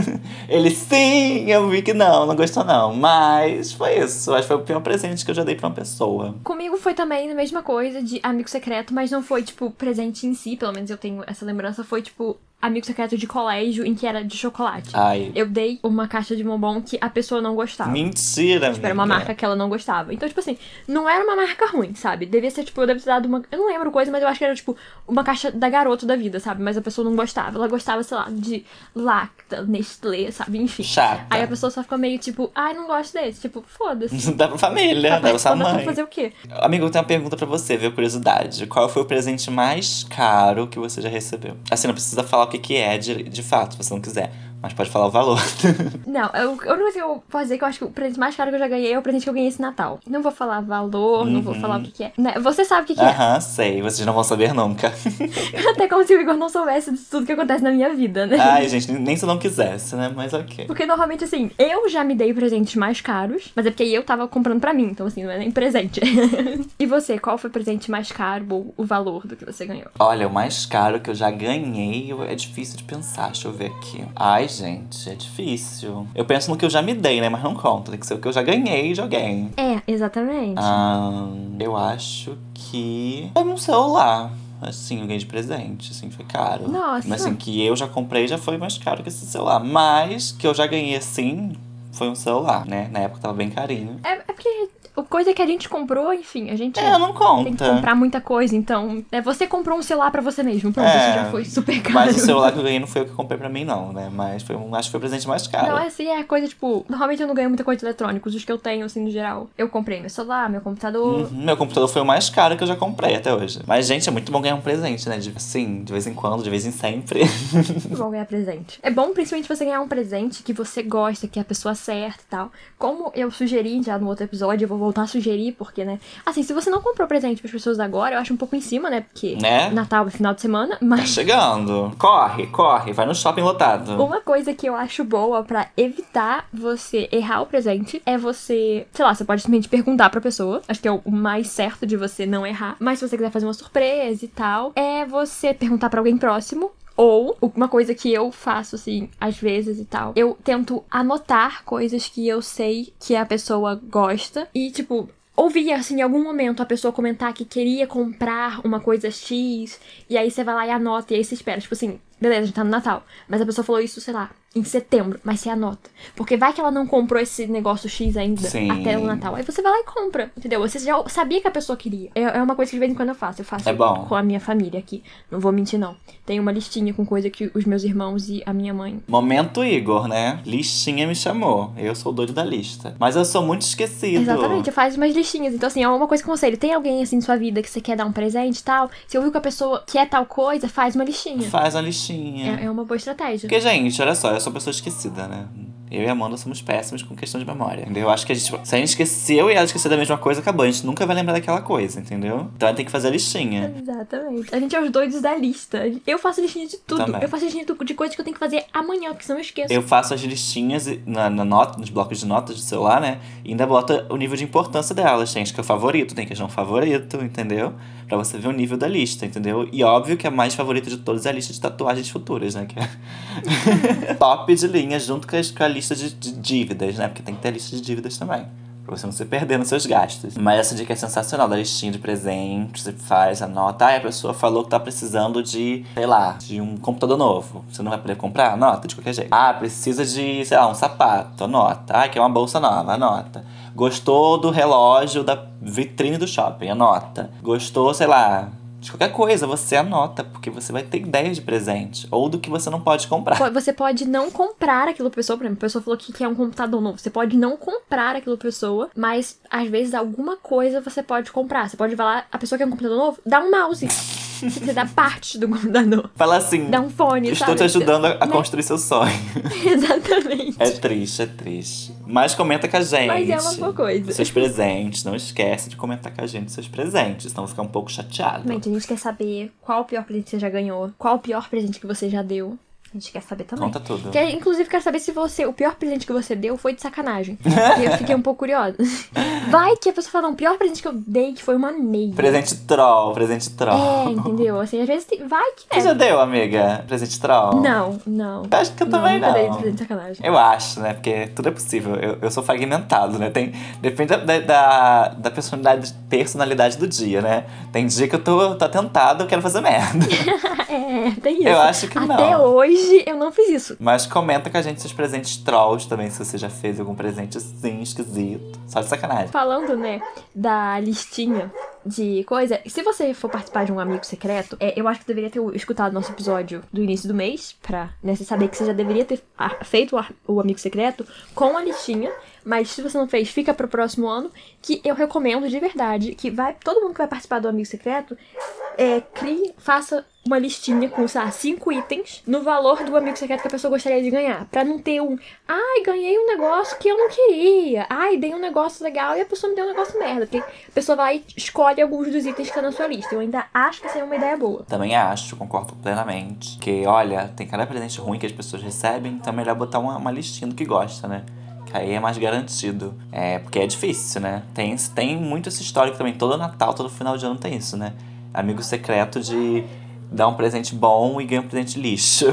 ele sim, eu vi que não, não gostou não. Mas foi isso. Acho que foi o pior presente que eu já dei pra uma pessoa. Comigo foi também a mesma coisa de amigo secreto, mas não foi, tipo, presente em si, pelo menos eu tenho essa lembrança, foi, tipo, amigo secreto de colégio em que era de chocolate. Ai. Eu dei uma caixa de bombom que a pessoa não gostava. Mentira, Tipo, era uma marca que ela não gostava. Então, tipo assim, não era uma marca ruim, sabe? Devia ser, tipo, eu devo ter dado uma. Eu não lembro coisa, mas eu acho que era, tipo, uma caixa da garoto da vida, sabe? Mas a pessoa não gostava. Ela gostava, sei lá, de Lacta, Nestlé, sabe? Enfim. Chata. Aí a pessoa só ficou meio tipo, ai, não gosto desse. Tipo, foda-se. Dá pra família, dá pra sua mãe. fazer o quê? Amigo, eu tenho uma pergunta pra você, viu? Curiosidade. Qual foi o presente mais caro que você já recebeu? Assim, não precisa falar o que, que é de, de fato, se você não quiser. Mas pode falar o valor. Não, eu, a única coisa que eu posso dizer que eu acho que o presente mais caro que eu já ganhei é o presente que eu ganhei esse Natal. Não vou falar valor, não vou Uhum. falar o que, que é. Né? Você sabe o que, que é. Aham, sei. Vocês não vão saber nunca. Até como se o Igor não soubesse de tudo que acontece na minha vida, né? Ai, gente, nem se eu não quisesse, né? Mas ok. Porque normalmente, assim, eu já me dei presentes mais caros, mas é porque eu tava comprando pra mim, então assim, não é nem presente. e você, qual foi o presente mais caro ou o valor do que você ganhou? Olha, o mais caro que eu já ganhei é difícil de pensar. Deixa eu ver aqui. Ai, gente, é difícil. Eu penso no que eu já me dei, né? Mas não conta. Tem que ser o que eu já ganhei e joguei. É, exatamente. Ah, eu acho que. Foi um celular. Assim, eu ganhei de presente, assim, foi caro. Nossa. Mas assim, que eu já comprei já foi mais caro que esse celular. Mas que eu já ganhei assim, foi um celular, né? Na época tava bem carinho. É, é porque coisa que a gente comprou, enfim, a gente É, não conta. tem que comprar muita coisa, então. É, você comprou um celular pra você mesmo, pronto, É, isso já foi super caro. Mas o celular que eu ganhei não foi eu que comprei pra mim, não, né? Mas foi acho que foi o presente mais caro. Não, é assim, é coisa tipo. Normalmente eu não ganho muita coisa de eletrônicos, os que eu tenho, assim, no geral. Eu comprei meu celular, meu computador. Uhum, Meu computador foi o mais caro que eu já comprei até hoje. Mas, gente, é muito bom ganhar um presente, né? De, assim, de vez em quando, de vez em sempre. Muito bom ganhar presente. É bom, principalmente, você ganhar um presente que você gosta, que é a pessoa certa e tal. Como eu sugeri já no outro episódio, eu vou voltar a sugerir, porque, né? Assim, se você não comprou presente pras pessoas agora, eu acho um pouco em cima, né? Porque Né? Natal é final de semana, Tá mas. chegando. Corre, corre. Vai no shopping lotado. Uma coisa que eu acho boa pra evitar você errar o presente é você, sei lá, você pode simplesmente perguntar pra pessoa. Acho que é o mais certo de você não errar. Mas se você quiser fazer uma surpresa e tal, é você perguntar pra alguém próximo. Ou, uma coisa que eu faço, assim, às vezes e tal, eu tento anotar coisas que eu sei que a pessoa gosta. E, tipo, ouvir, assim, em algum momento a pessoa comentar que queria comprar uma coisa X, e aí você vai lá e anota, e aí você espera. Tipo assim, beleza, a gente tá no Natal. Mas a pessoa falou isso, sei lá, em setembro, mas você anota. Porque vai que ela não comprou esse negócio X ainda Sim. até o Natal. Aí você vai lá e compra, entendeu? Você já sabia que a pessoa queria. É, é uma coisa que de vez em quando eu faço. Eu faço É com a minha família aqui. Não vou mentir, não. Tem uma listinha com coisa que os meus irmãos e a minha mãe. Momento Igor, né? Listinha me chamou. Eu sou o doido da lista. Mas eu sou muito esquecido. Exatamente, faz umas listinhas. Então, assim, é uma coisa que eu conselho. Tem alguém assim em sua vida que você quer dar um presente e tal. Se ouviu que a pessoa quer tal coisa, faz uma listinha. Faz a listinha. É, é uma boa estratégia. Porque, gente, olha só, eu sou uma pessoa esquecida, né? Eu e a Amanda somos péssimos com questão de memória. Entendeu? Eu acho que a gente. Se a gente esqueceu e ela esqueceu da mesma coisa, acabou. A gente nunca vai lembrar daquela coisa, entendeu? Então a gente tem que fazer a listinha. Exatamente. A gente é os doidos da lista. Eu faço listinha de tudo. Também. Eu faço listinha de coisas que eu tenho que fazer amanhã, porque senão eu esqueço. Eu faço as listinhas na, na nota, nos blocos de notas do celular, né? E ainda boto o nível de importância delas. Tem as que é o favorito, tem que um favorito, entendeu? Pra você ver o nível da lista, entendeu? E óbvio que a mais favorita de todas é a lista de tatuagens futuras, né? Que é top de linha junto com, as- com a lista de, de dívidas, né? Porque tem que ter a lista de dívidas também. Pra você não se perder nos seus gastos. Mas essa dica é sensacional, da listinha de presentes, você faz, anota. Ah, a pessoa falou que tá precisando de, sei lá, de um computador novo. Você não vai poder comprar? Anota de qualquer jeito. Ah, precisa de, sei lá, um sapato. Anota. Ah, quer uma bolsa nova? Anota. Gostou do relógio da vitrine do shopping? Anota. Gostou, sei lá, de qualquer coisa, você anota, porque você vai ter ideias de presente. Ou do que você não pode comprar. Você pode não comprar aquilo pessoa, por exemplo, a pessoa falou que quer um computador novo. Você pode não comprar aquilo pessoa, mas às vezes alguma coisa você pode comprar. Você pode falar, a pessoa quer um computador novo, dá um mouse. Você dá parte do computador. Fala assim. Dá um fone, Estou sabe? te ajudando a, a Né? construir seu sonho. Exatamente. É triste, é triste. Mas comenta com a gente. Mas é uma boa coisa. Seus presentes. Não esquece de comentar com a gente seus presentes, senão ficar um pouco chateado. Gente, a gente quer saber qual o pior presente que você já ganhou, qual o pior presente que você já deu. A gente quer saber também. Conta tudo. Quer, inclusive, quero saber se você, o pior presente que você deu foi de sacanagem. Porque eu fiquei um pouco curiosa. Vai que a pessoa fala, não, o pior presente que eu dei que foi uma meia. Presente troll, presente troll. É, entendeu? Assim, às vezes tem- vai que Você é. já deu, amiga? Presente troll? Não, não. Eu acho que eu também nunca dei não. presente de sacanagem. Eu acho, né? Porque tudo é possível. Eu, eu sou fragmentado, né? Tem, depende da, da, da personalidade, personalidade do dia, né? Tem dia que eu tô, tô tentado, eu quero fazer merda. É, tem isso. Eu acho que não. Até hoje eu não fiz isso. Mas comenta com a gente seus presentes trolls também, se você já fez algum presente assim, esquisito. Só de sacanagem. Falando, né, da listinha de coisa, se você for participar de um amigo secreto, é, eu acho que deveria ter escutado nosso episódio do início do mês, pra né, você saber que você já deveria ter feito o amigo secreto com a listinha. Mas se você não fez, fica pro próximo ano, que eu recomendo de verdade que vai todo mundo que vai participar do amigo secreto é, crie, faça uma listinha com, sei lá, cinco itens no valor do amigo secreto que a pessoa gostaria de ganhar. Pra não ter um, ai, ganhei um negócio que eu não queria. Ai, dei um negócio legal e a pessoa me deu um negócio merda. Porque a pessoa vai e escolhe alguns dos itens que tá na sua lista. Eu ainda acho que essa é uma ideia boa. Também acho, concordo plenamente. Que, olha, tem cada presente ruim que as pessoas recebem, então é melhor botar uma, uma listinha do que gosta, né? Aí é mais garantido. É, porque é difícil, né? Tem, tem muito esse histórico também. Todo Natal, todo final de ano tem isso, né? Amigo secreto de dar um presente bom e ganhar um presente lixo.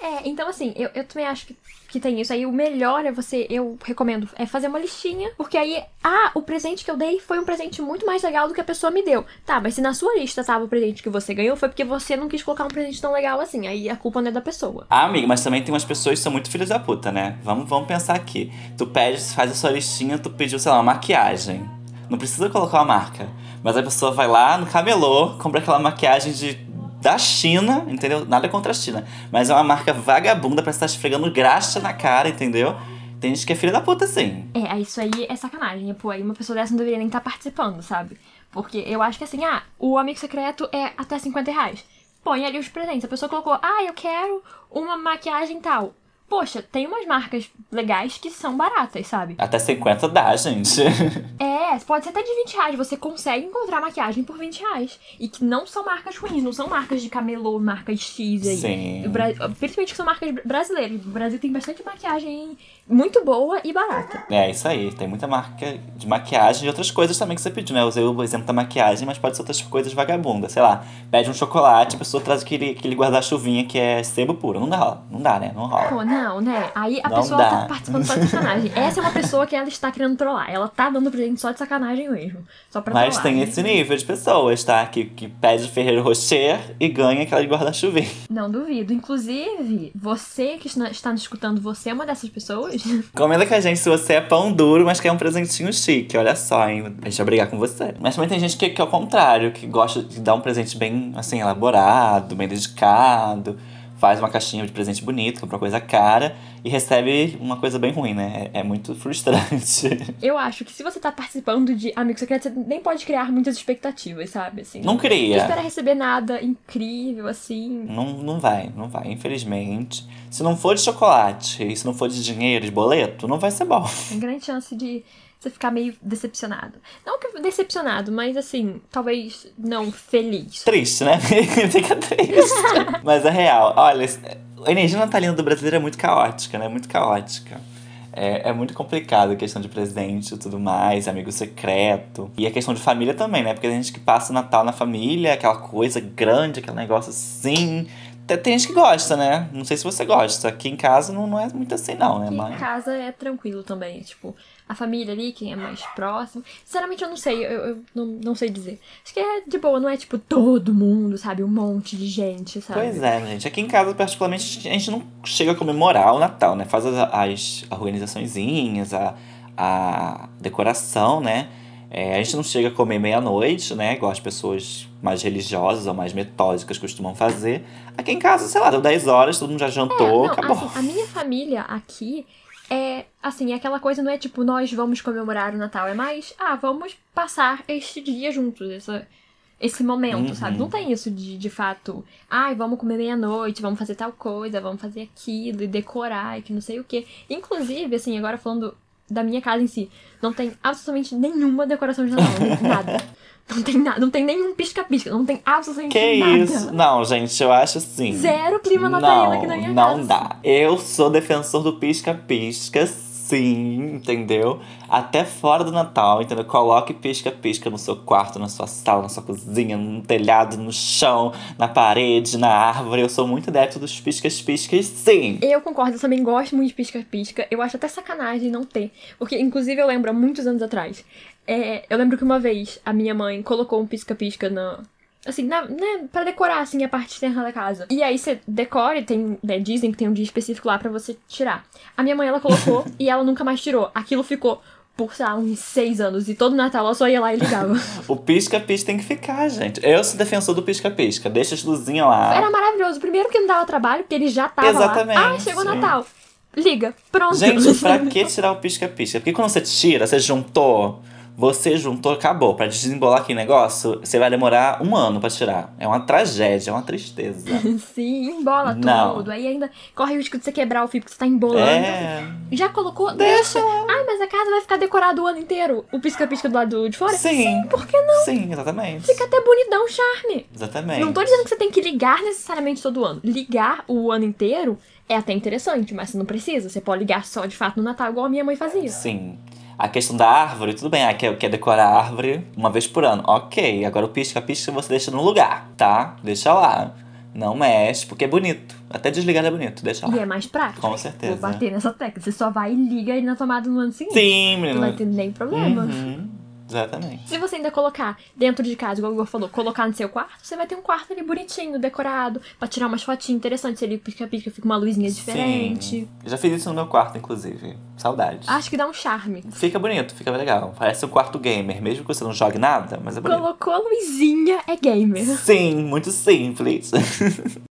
É, então assim, eu, eu também acho que, que tem isso. Aí o melhor é você, eu recomendo, é fazer uma listinha. Porque aí, ah, o presente que eu dei foi um presente muito mais legal do que a pessoa me deu. Tá, mas se na sua lista tava o presente que você ganhou, foi porque você não quis colocar um presente tão legal assim. Aí a culpa não é da pessoa. Ah, amiga, mas também tem umas pessoas que são muito filhos da puta, né? Vamos, vamos pensar aqui. Tu pede, faz a sua listinha, tu pediu, sei lá, uma maquiagem. Não precisa colocar uma marca. Mas a pessoa vai lá no camelô, compra aquela maquiagem de da China, entendeu? Nada contra a China. Mas é uma marca vagabunda pra estar esfregando graxa na cara, entendeu? Tem gente que é filha da puta, sim. É, aí isso aí é sacanagem. Pô, aí uma pessoa dessa não deveria nem estar participando, sabe? Porque eu acho que assim, ah, o amigo secreto é até 50 reais. Põe ali os presentes. A pessoa colocou, ah, eu quero uma maquiagem tal. Poxa, tem umas marcas legais que são baratas, sabe? Até 50 dá, gente. É, pode ser até de 20 reais. Você consegue encontrar maquiagem por 20 reais. E que não são marcas ruins, não são marcas de camelô, marcas X aí. Sim. Bra- Principalmente que são marcas brasileiras. O Brasil tem bastante maquiagem muito boa e barata. É, isso aí. Tem muita marca de maquiagem e outras coisas também que você pediu, né? Eu usei o exemplo da maquiagem, mas pode ser outras coisas vagabundas. Sei lá, pede um chocolate, a pessoa traz aquele, aquele guarda-chuvinha que é sebo puro. Não dá, não dá, né? Não rola. Pô, não, Não, né? Aí a Não pessoa dá. tá participando só de sacanagem. Essa é uma pessoa que ela está querendo trollar. Ela tá dando presente só de sacanagem mesmo. Só pra Mas trollar. tem esse nível de pessoas, tá? Que, que pede Ferreiro Rocher e ganha aquela de guarda-chuvinha. Não duvido. Inclusive, você que está está nos escutando, você é uma dessas pessoas? Comenta com a gente se você é pão duro, mas quer um presentinho chique. Olha só, hein? A gente vai brigar com você. Mas também tem gente que, que é o contrário, que gosta de dar um presente bem, assim, elaborado, bem dedicado. Faz uma caixinha de presente bonito, compra uma coisa cara e recebe uma coisa bem ruim, né? É, é muito frustrante. Eu acho que se você tá participando de Amigo Secreto, você nem pode criar muitas expectativas, sabe? Assim, Não Não cria. espera receber nada incrível, assim. Não, não vai, não vai, infelizmente. Se não for de chocolate e se não for de dinheiro, de boleto, não vai ser bom. Tem grande chance de você ficar meio decepcionado. Não que decepcionado, mas assim, talvez não feliz. Triste, né? Fica triste. Mas é real. Olha, a energia natalina do brasileiro é muito caótica, né? Muito caótica. É, é muito complicado a questão de presente e tudo mais, amigo secreto. E a questão de família também, né? Porque tem gente que passa o Natal na família, aquela coisa grande, aquele negócio assim. Tem- Tem gente que gosta, né? Não sei se você gosta. Aqui em casa não, não é muito assim, não, né? Aqui em casa é tranquilo também, tipo, a família ali, quem é mais próximo. Sinceramente, eu não sei, eu, eu não, não sei dizer. Acho que é de boa, não é tipo todo mundo, sabe? Um monte de gente, sabe? Pois é, gente. Aqui em casa, particularmente, a gente não chega a comemorar o Natal, né? Faz as, as organizaçõezinhas, a, a decoração, né? É, a gente não chega a comer meia-noite, né? Igual as pessoas mais religiosas ou mais metódicas costumam fazer. Aqui em casa, sei lá, deu 10 horas, todo mundo já jantou, É, não, acabou. assim, a minha família aqui é, assim, aquela coisa não é tipo, nós vamos comemorar o Natal, é mais, ah, vamos passar este dia juntos, essa, esse momento, Uhum. sabe? Não tem isso de, de fato, ai, vamos comer meia-noite, vamos fazer tal coisa, vamos fazer aquilo e decorar e que não sei o quê. Inclusive, assim, agora falando da minha casa em si, não tem absolutamente nenhuma decoração de Natal, nada. Não tem nada, não tem nenhum pisca-pisca, não tem absolutamente Que nada. isso? Não, gente, eu acho assim. Zero clima natalino aqui na minha não casa. dá. Eu sou defensor do pisca-pisca, sim, entendeu? Até fora do Natal, entendeu? Coloque pisca-pisca no seu quarto, na sua sala, na sua cozinha, no telhado, no chão, na parede, na árvore. Eu sou muito adepto dos piscas-piscas, sim. Eu concordo, eu também gosto muito de pisca-pisca. Eu acho até sacanagem não ter. Porque, inclusive, eu lembro, há muitos anos atrás, é, eu lembro que uma vez a minha mãe colocou um pisca-pisca na. Assim, na, né, pra decorar, assim, a parte externa da casa. E aí você decora e tem, né, dizem que tem um dia específico lá pra você tirar. A minha mãe, ela colocou e ela nunca mais tirou. Aquilo ficou por, sei lá, uns seis anos. E todo Natal ela só ia lá e ligava. O pisca-pisca tem que ficar, gente. Eu sou defensor do pisca-pisca. Deixa as luzinhas lá. Era maravilhoso. Primeiro que não dava trabalho, porque ele já tava Exatamente. lá. Ah, chegou Natal. Liga. Pronto. Gente, pra que tirar o pisca-pisca? Porque quando você tira, você juntou, você juntou, acabou. Pra desembolar aquele negócio, você vai demorar um ano pra tirar. É uma tragédia, é uma tristeza. Sim, embola Não. tudo. Aí ainda corre o risco de você quebrar o fio porque você tá embolando. É. Já colocou? Deixa. Ai, mas a casa vai ficar decorada o ano inteiro. O pisca-pisca do lado de fora? Sim. por que não? Sim, exatamente. Fica até bonitão, charme. Exatamente. Não tô dizendo que você tem que ligar necessariamente todo ano. Ligar o ano inteiro é até interessante, mas você não precisa. Você pode ligar só de fato no Natal, igual a minha mãe fazia. Sim. A questão da árvore, tudo bem, ah, quer, quer decorar a árvore uma vez por ano. Ok, agora o pisca-pisca você deixa no lugar, tá? Deixa lá. Não mexe, porque é bonito. Até desligar é bonito, deixa E lá. é mais prático. Com certeza. Vou bater nessa tecla. Você só vai e liga ele na tomada no ano seguinte. Sim, Não vai menina. ter nem problema. Uhum, exatamente. Se você ainda colocar dentro de casa, igual o Igor falou, colocar no seu quarto, você vai ter um quarto ali bonitinho, decorado, pra tirar umas fotinhas interessantes. Se ele pisca-pisca, fica uma luzinha diferente. Sim. Eu já fiz isso no meu quarto, inclusive. Saudades. Acho que dá um charme. Fica bonito, fica legal. Parece um quarto gamer, mesmo que você não jogue nada, mas é bonito. Colocou a luzinha, é gamer. Sim, muito simples.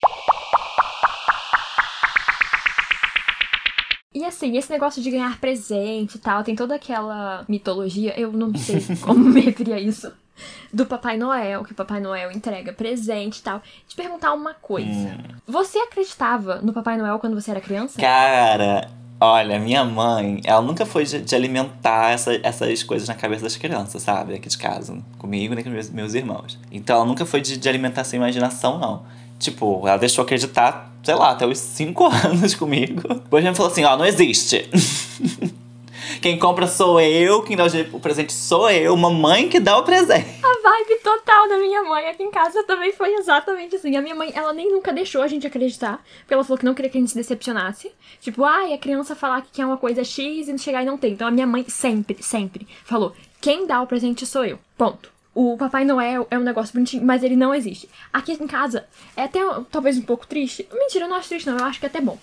E assim, esse negócio de ganhar presente e tal, tem toda aquela mitologia, eu não sei como me referir a isso, do Papai Noel, que o Papai Noel entrega presente e tal. Te perguntar uma coisa. Hum. Você acreditava no Papai Noel quando você era criança? Cara, olha, minha mãe, ela nunca foi de, de alimentar essa- essas coisas na cabeça das crianças, sabe? Aqui de casa. Comigo nem com meus, meus irmãos. Então ela nunca foi de, de alimentar essa imaginação, não. Tipo, ela deixou acreditar, sei lá, até os 5 anos comigo. Depois ela falou assim, ó, não existe. Quem compra sou eu, quem dá o presente sou eu, mamãe que dá o presente. A vibe total da minha mãe. Aqui em casa também foi exatamente assim. A minha mãe, ela nem nunca deixou a gente acreditar. Porque ela falou que não queria que a gente se decepcionasse. Tipo, ai, a criança falar que quer uma coisa X e chegar e não tem. Então a minha mãe sempre, sempre falou: quem dá o presente sou eu. Ponto. O Papai Noel é um negócio bonitinho, mas ele não existe. Aqui em casa é até talvez um pouco triste. Mentira, eu não acho triste, não. Eu acho que é até bom.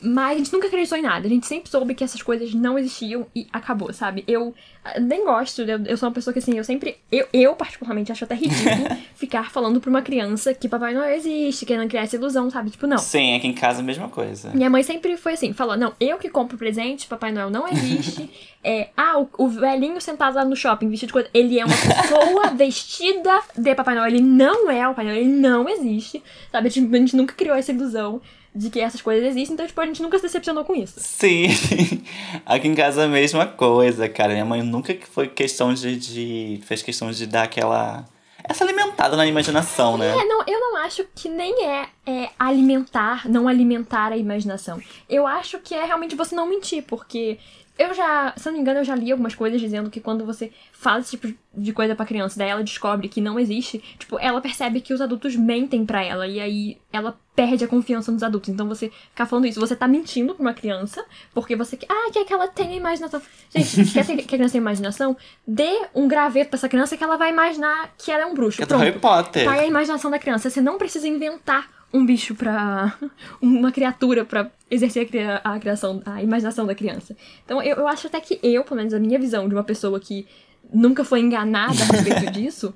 Mas a gente nunca acreditou em nada. A gente sempre soube que essas coisas não existiam e acabou, sabe? Eu nem gosto, eu, eu sou uma pessoa que assim, eu sempre. Eu, eu particularmente, acho até ridículo ficar falando pra uma criança que Papai Noel existe, querendo criar essa ilusão, sabe? Tipo, não. Sim, aqui em casa a mesma coisa. Minha mãe sempre foi assim, falou: não, eu que compro presente, Papai Noel não existe. é, ah, o, o velhinho sentado lá no shopping, vestido de coisa, ele é uma pessoa vestida de Papai Noel. Ele não é o Papai Noel, ele não existe. Sabe? Tipo, a gente nunca criou essa ilusão de que essas coisas existem, então, tipo, a gente nunca se decepcionou com isso. Sim. Aqui em casa a mesma coisa, cara. Minha mãe nunca foi questão de, de. fez questão de dar aquela. Essa alimentada na imaginação, né? É, não, eu não acho que nem é, é alimentar, não alimentar a imaginação. Eu acho que é realmente você não mentir, porque eu já, se eu não me engano, eu já li algumas coisas dizendo que quando você fala esse tipo de coisa pra criança, daí ela descobre que não existe, tipo, ela percebe que os adultos mentem para ela, e aí ela perde a confiança nos adultos. Então você ficar falando isso, você tá mentindo pra uma criança, porque você quer, ah, quer que ela tenha imaginação. Gente, quer ter, que a criança tenha imaginação? Dê um graveto pra essa criança que ela vai imaginar que ela é um bruxo. É do Harry Potter. Tá aí a imaginação da criança. Você não precisa inventar um bicho pra. uma criatura pra exercer a, a criação, a imaginação da criança. Então eu, eu acho até que eu, pelo menos a minha visão de uma pessoa que nunca foi enganada a respeito disso,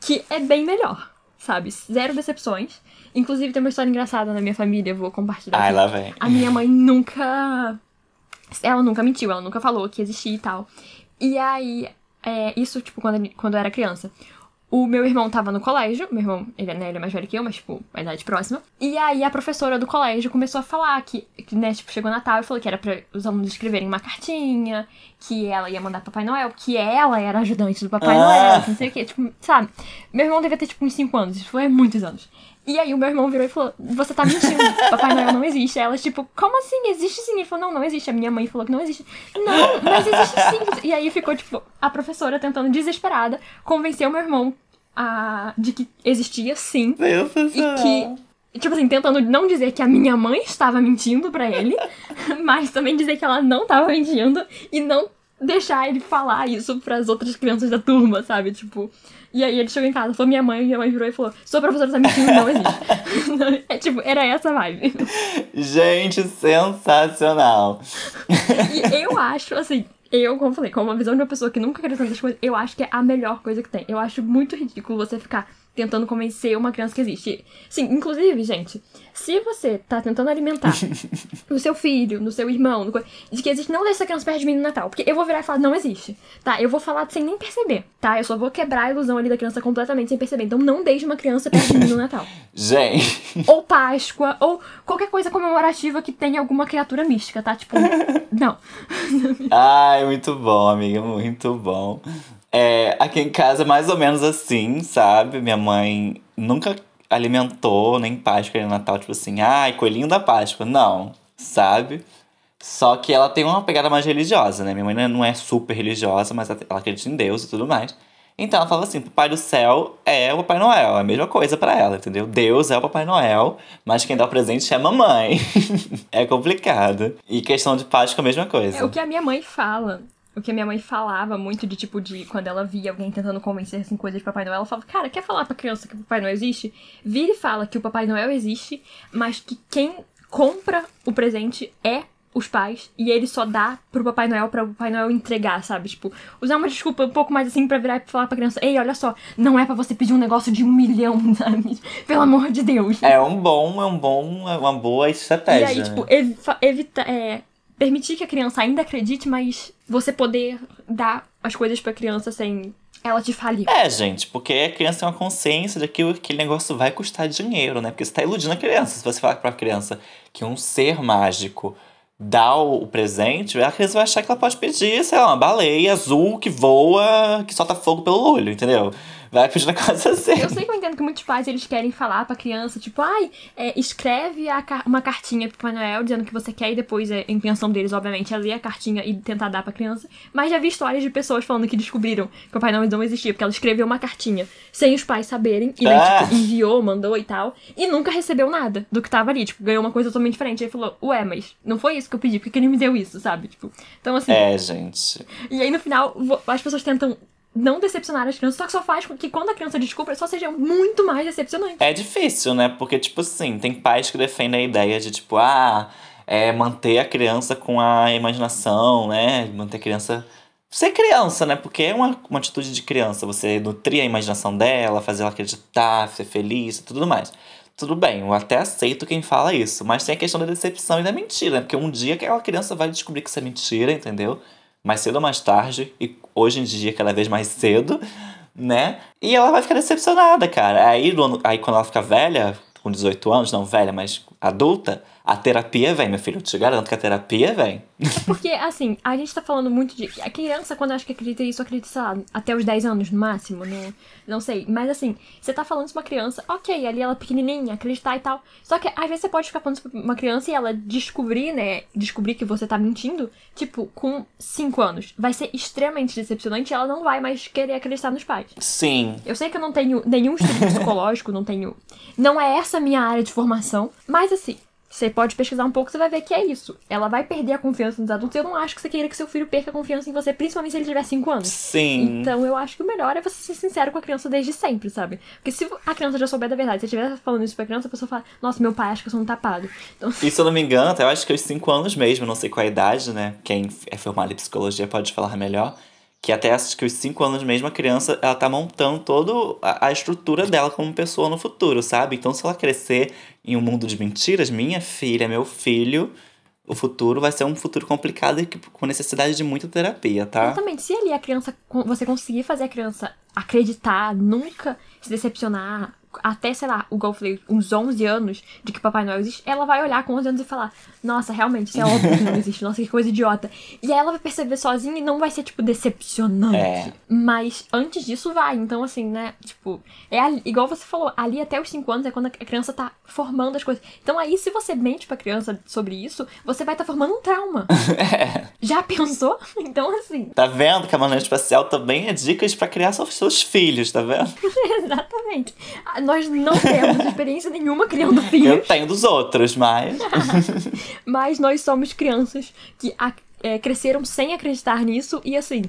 que é bem melhor, sabe? Zero decepções. Inclusive tem uma história engraçada na minha família, eu vou compartilhar. Ai, lá vem. A minha mãe nunca. Ela nunca mentiu, ela nunca falou que existia e tal. E aí, é, isso, tipo, quando, quando eu era criança. O meu irmão tava no colégio, meu irmão, ele, né, ele é mais velho que eu, mas, tipo, a idade próxima. E aí a professora do colégio começou a falar que, que né, tipo, chegou Natal e falou que era pra os alunos escreverem uma cartinha, que ela ia mandar pro Papai Noel, que ela era ajudante do Papai ah. Noel, não sei o quê, tipo, sabe? Meu irmão devia ter, tipo, uns 5 anos, isso foi muitos anos. E aí o meu irmão virou e falou: Você tá mentindo, Papai Noel não existe. Ela, tipo, como assim? Existe sim? Ele falou: Não, não existe. A minha mãe falou que não existe. Não, mas existe sim. E aí ficou, tipo, a professora tentando desesperada convencer o meu irmão a, de que existia sim. Meu e que, tipo assim, tentando não dizer que a minha mãe estava mentindo para ele, mas também dizer que ela não estava mentindo e não deixar ele falar isso para as outras crianças da turma, sabe? Tipo. E aí ele chegou em casa, falou minha mãe, minha mãe virou e falou: Sou professora, tá mentindo, não existe. é tipo, era essa vibe. Gente, sensacional. e eu acho, assim, eu, como falei, como uma visão de uma pessoa que nunca acreditou nessas coisas, eu acho que é a melhor coisa que tem. Eu acho muito ridículo você ficar tentando convencer uma criança que existe. Sim, inclusive, gente, se você tá tentando alimentar no seu filho, no seu irmão, no... de que existe, não deixa essa criança perto de mim no Natal. Porque eu vou virar e falar, não existe. Tá? Eu vou falar sem nem perceber, tá? Eu só vou quebrar a ilusão ali da criança completamente sem perceber. Então não deixe uma criança perto de mim no Natal. Gente. Ou Páscoa, ou qualquer coisa comemorativa que tenha alguma criatura mística, tá? Tipo, não. Ai, muito bom, amiga, muito bom. É, aqui em casa é mais ou menos assim, sabe? Minha mãe nunca alimentou nem Páscoa nem Natal, tipo assim, ai, coelhinho da Páscoa. Não, sabe? Só que ela tem uma pegada mais religiosa, né? Minha mãe não é super religiosa, mas ela acredita em Deus e tudo mais. Então ela fala assim: Papai do céu é o Papai Noel, é a mesma coisa para ela, entendeu? Deus é o Papai Noel, mas quem dá o presente é a mamãe. é complicado. E questão de Páscoa, a mesma coisa. É o que a minha mãe fala o que a minha mãe falava muito de tipo de quando ela via alguém tentando convencer assim coisa de Papai Noel, ela falava: "Cara, quer falar pra criança que o Papai Noel existe? Vira e fala que o Papai Noel existe, mas que quem compra o presente é os pais e ele só dá pro Papai Noel para o Papai Noel entregar, sabe? Tipo, usar uma desculpa um pouco mais assim para virar e falar pra criança: "Ei, olha só, não é para você pedir um negócio de um milhão, sabe? Pelo amor de Deus". É um bom, é um bom, é uma boa estratégia. E aí, tipo, evitar é, permitir que a criança ainda acredite, mas você poder dar as coisas pra criança sem ela te falir. É, gente, porque a criança tem uma consciência de que aquele negócio vai custar dinheiro, né? Porque você tá iludindo a criança. Se você falar pra criança que um ser mágico dá o presente, a criança vai achar que ela pode pedir, sei lá, uma baleia azul que voa, que solta fogo pelo olho, entendeu? Vai pedir negócio assim. Eu sei que eu entendo que muitos pais eles querem falar pra criança, tipo, ai, é, escreve uma cartinha pro Papai Noel dizendo que você quer e depois é, a intenção deles, obviamente, é ler a cartinha e tentar dar pra criança. Mas já vi histórias de pessoas falando que descobriram que o Papai Noel não existia, porque ela escreveu uma cartinha sem os pais saberem, e daí, ah. tipo, enviou, mandou e tal, e nunca recebeu nada do que tava ali, tipo, ganhou uma coisa totalmente diferente. Aí falou, ué, mas não foi isso que eu pedi, porque ele me deu isso, sabe? Tipo, então assim. É, gente. E aí no final, as pessoas tentam não decepcionar as crianças, só que só faz com que quando a criança descubra, só seja muito mais decepcionante. É difícil, né? Porque, tipo assim, tem pais que defendem a ideia de, tipo, ah, é manter a criança com a imaginação, né? Manter a criança. Ser criança, né? Porque é uma, uma atitude de criança. Você nutrir a imaginação dela, fazer ela acreditar, ser feliz e tudo mais. Tudo bem, eu até aceito quem fala isso, mas tem a questão da decepção e da mentira, né? Porque um dia aquela criança vai descobrir que isso é mentira, entendeu? Mais cedo ou mais tarde, e hoje em dia cada vez mais cedo, né? E ela vai ficar decepcionada, cara. Aí, aí quando ela fica velha, com 18 anos, não velha, mas adulta, a terapia vem, meu filho. Eu te garanto que a terapia vem. Porque, assim, a gente tá falando muito de. A criança, quando acho que acredita isso, acredita, sei lá, até os 10 anos no máximo, não, não sei. Mas, assim, você tá falando pra uma criança, ok, ali ela é pequenininha, acreditar e tal. Só que, às vezes, você pode ficar falando isso pra uma criança e ela descobrir, né? Descobrir que você tá mentindo, tipo, com 5 anos. Vai ser extremamente decepcionante e ela não vai mais querer acreditar nos pais. Sim. Eu sei que eu não tenho nenhum estudo psicológico, não tenho. Não é essa a minha área de formação, mas, assim, você pode pesquisar um pouco, você vai ver que é isso. Ela vai perder a confiança nos adultos. Eu não acho que você queira que seu filho perca a confiança em você, principalmente se ele tiver 5 anos. Sim. Então eu acho que o melhor é você ser sincero com a criança desde sempre, sabe? Porque se a criança já souber da verdade, se você estiver falando isso pra criança, a pessoa fala, nossa, meu pai acha que eu sou um tapado. Então... E se eu não me engano, eu acho que aos 5 anos mesmo, não sei qual a idade, né? Quem é formado em psicologia pode falar melhor que até que os 5 anos mesmo a criança ela tá montando toda a, a, estrutura dela como pessoa no futuro, sabe? Então se ela crescer em um mundo de mentiras, minha filha, meu filho, o futuro vai ser um futuro complicado e com necessidade de muita terapia, tá? Exatamente. Se ali a criança, você conseguir fazer a criança acreditar, nunca se decepcionar, até, sei lá, igual eu falei, uns 11 anos de que Papai Noel existe, ela vai olhar com 11 anos e falar: Nossa, realmente, isso é óbvio que não existe, nossa, que coisa idiota. E aí ela vai perceber sozinha e não vai ser, tipo, decepcionante. É. Mas antes disso vai. Então, assim, né, tipo, é ali, igual você falou, ali até os 5 anos é quando a criança tá formando as coisas. Então aí, se você mente pra criança sobre isso, você vai estar tá formando um trauma. é. Já pensou? Então, assim. Tá vendo que a maneira espacial também é dicas para criar seus filhos, tá vendo? Exatamente nós não temos experiência nenhuma criando filhos. Eu tenho dos outros, mas. mas nós somos crianças que é, cresceram sem acreditar nisso e assim.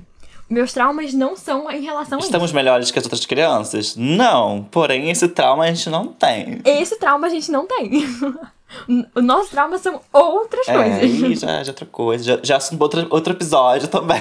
Meus traumas não são em relação a isso. Estamos melhores que as outras crianças? Não. Porém, esse trauma a gente não tem. Esse trauma a gente não tem. O nosso trauma são outras é, coisas. já, já outra coisa. Já, já assunto outro, outro episódio também.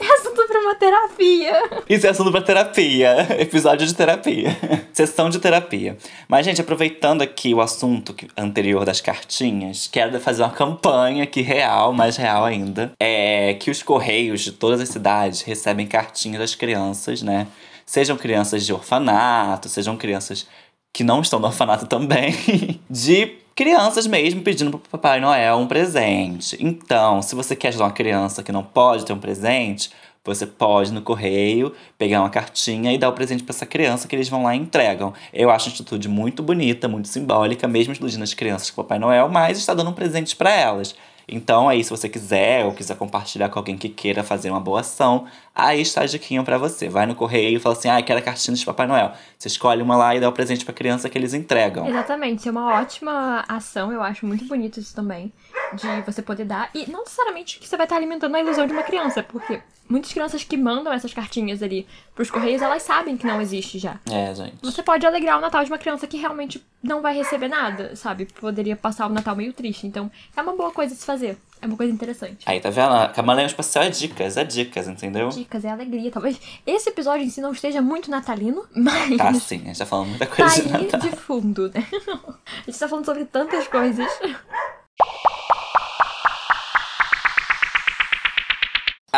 É assunto pra uma terapia. Isso é assunto pra terapia. Episódio de terapia. Sessão de terapia. Mas, gente, aproveitando aqui o assunto anterior das cartinhas, quero fazer uma campanha aqui real, mais real ainda. É que os correios de todas as cidades recebem cartinhas das crianças, né? Sejam crianças de orfanato, sejam crianças que não estão no orfanato também, de crianças mesmo pedindo pro Papai Noel um presente. Então, se você quer ajudar uma criança que não pode ter um presente, você pode no correio pegar uma cartinha e dar o presente para essa criança que eles vão lá e entregam. Eu acho a atitude muito bonita, muito simbólica, mesmo iludindo as crianças com o Papai Noel, mas está dando um presente para elas. Então aí, se você quiser ou quiser compartilhar com alguém que queira fazer uma boa ação, aí está a diquinha pra você. Vai no correio e fala assim, ah, quero a cartinha de Papai Noel. Você escolhe uma lá e dá o presente pra criança que eles entregam. Exatamente, é uma ótima ação, eu acho muito bonito isso também. De você poder dar. E não necessariamente que você vai estar alimentando a ilusão de uma criança, porque muitas crianças que mandam essas cartinhas ali pros correios, elas sabem que não existe já. É, gente. Você pode alegrar o Natal de uma criança que realmente não vai receber nada, sabe? Poderia passar o Natal meio triste. Então, é uma boa coisa de se fazer. É uma coisa interessante. Aí, tá vendo? Camaleão Espacial é dicas, é dicas, entendeu? Dicas, é alegria. Talvez esse episódio em si não esteja muito natalino, mas. Tá sim, a gente tá falando muita coisa tá de de fundo, né? A gente tá falando sobre tantas coisas.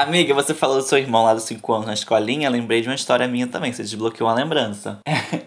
Amiga, você falou do seu irmão lá dos 5 anos na escolinha, lembrei de uma história minha também, você desbloqueou uma lembrança.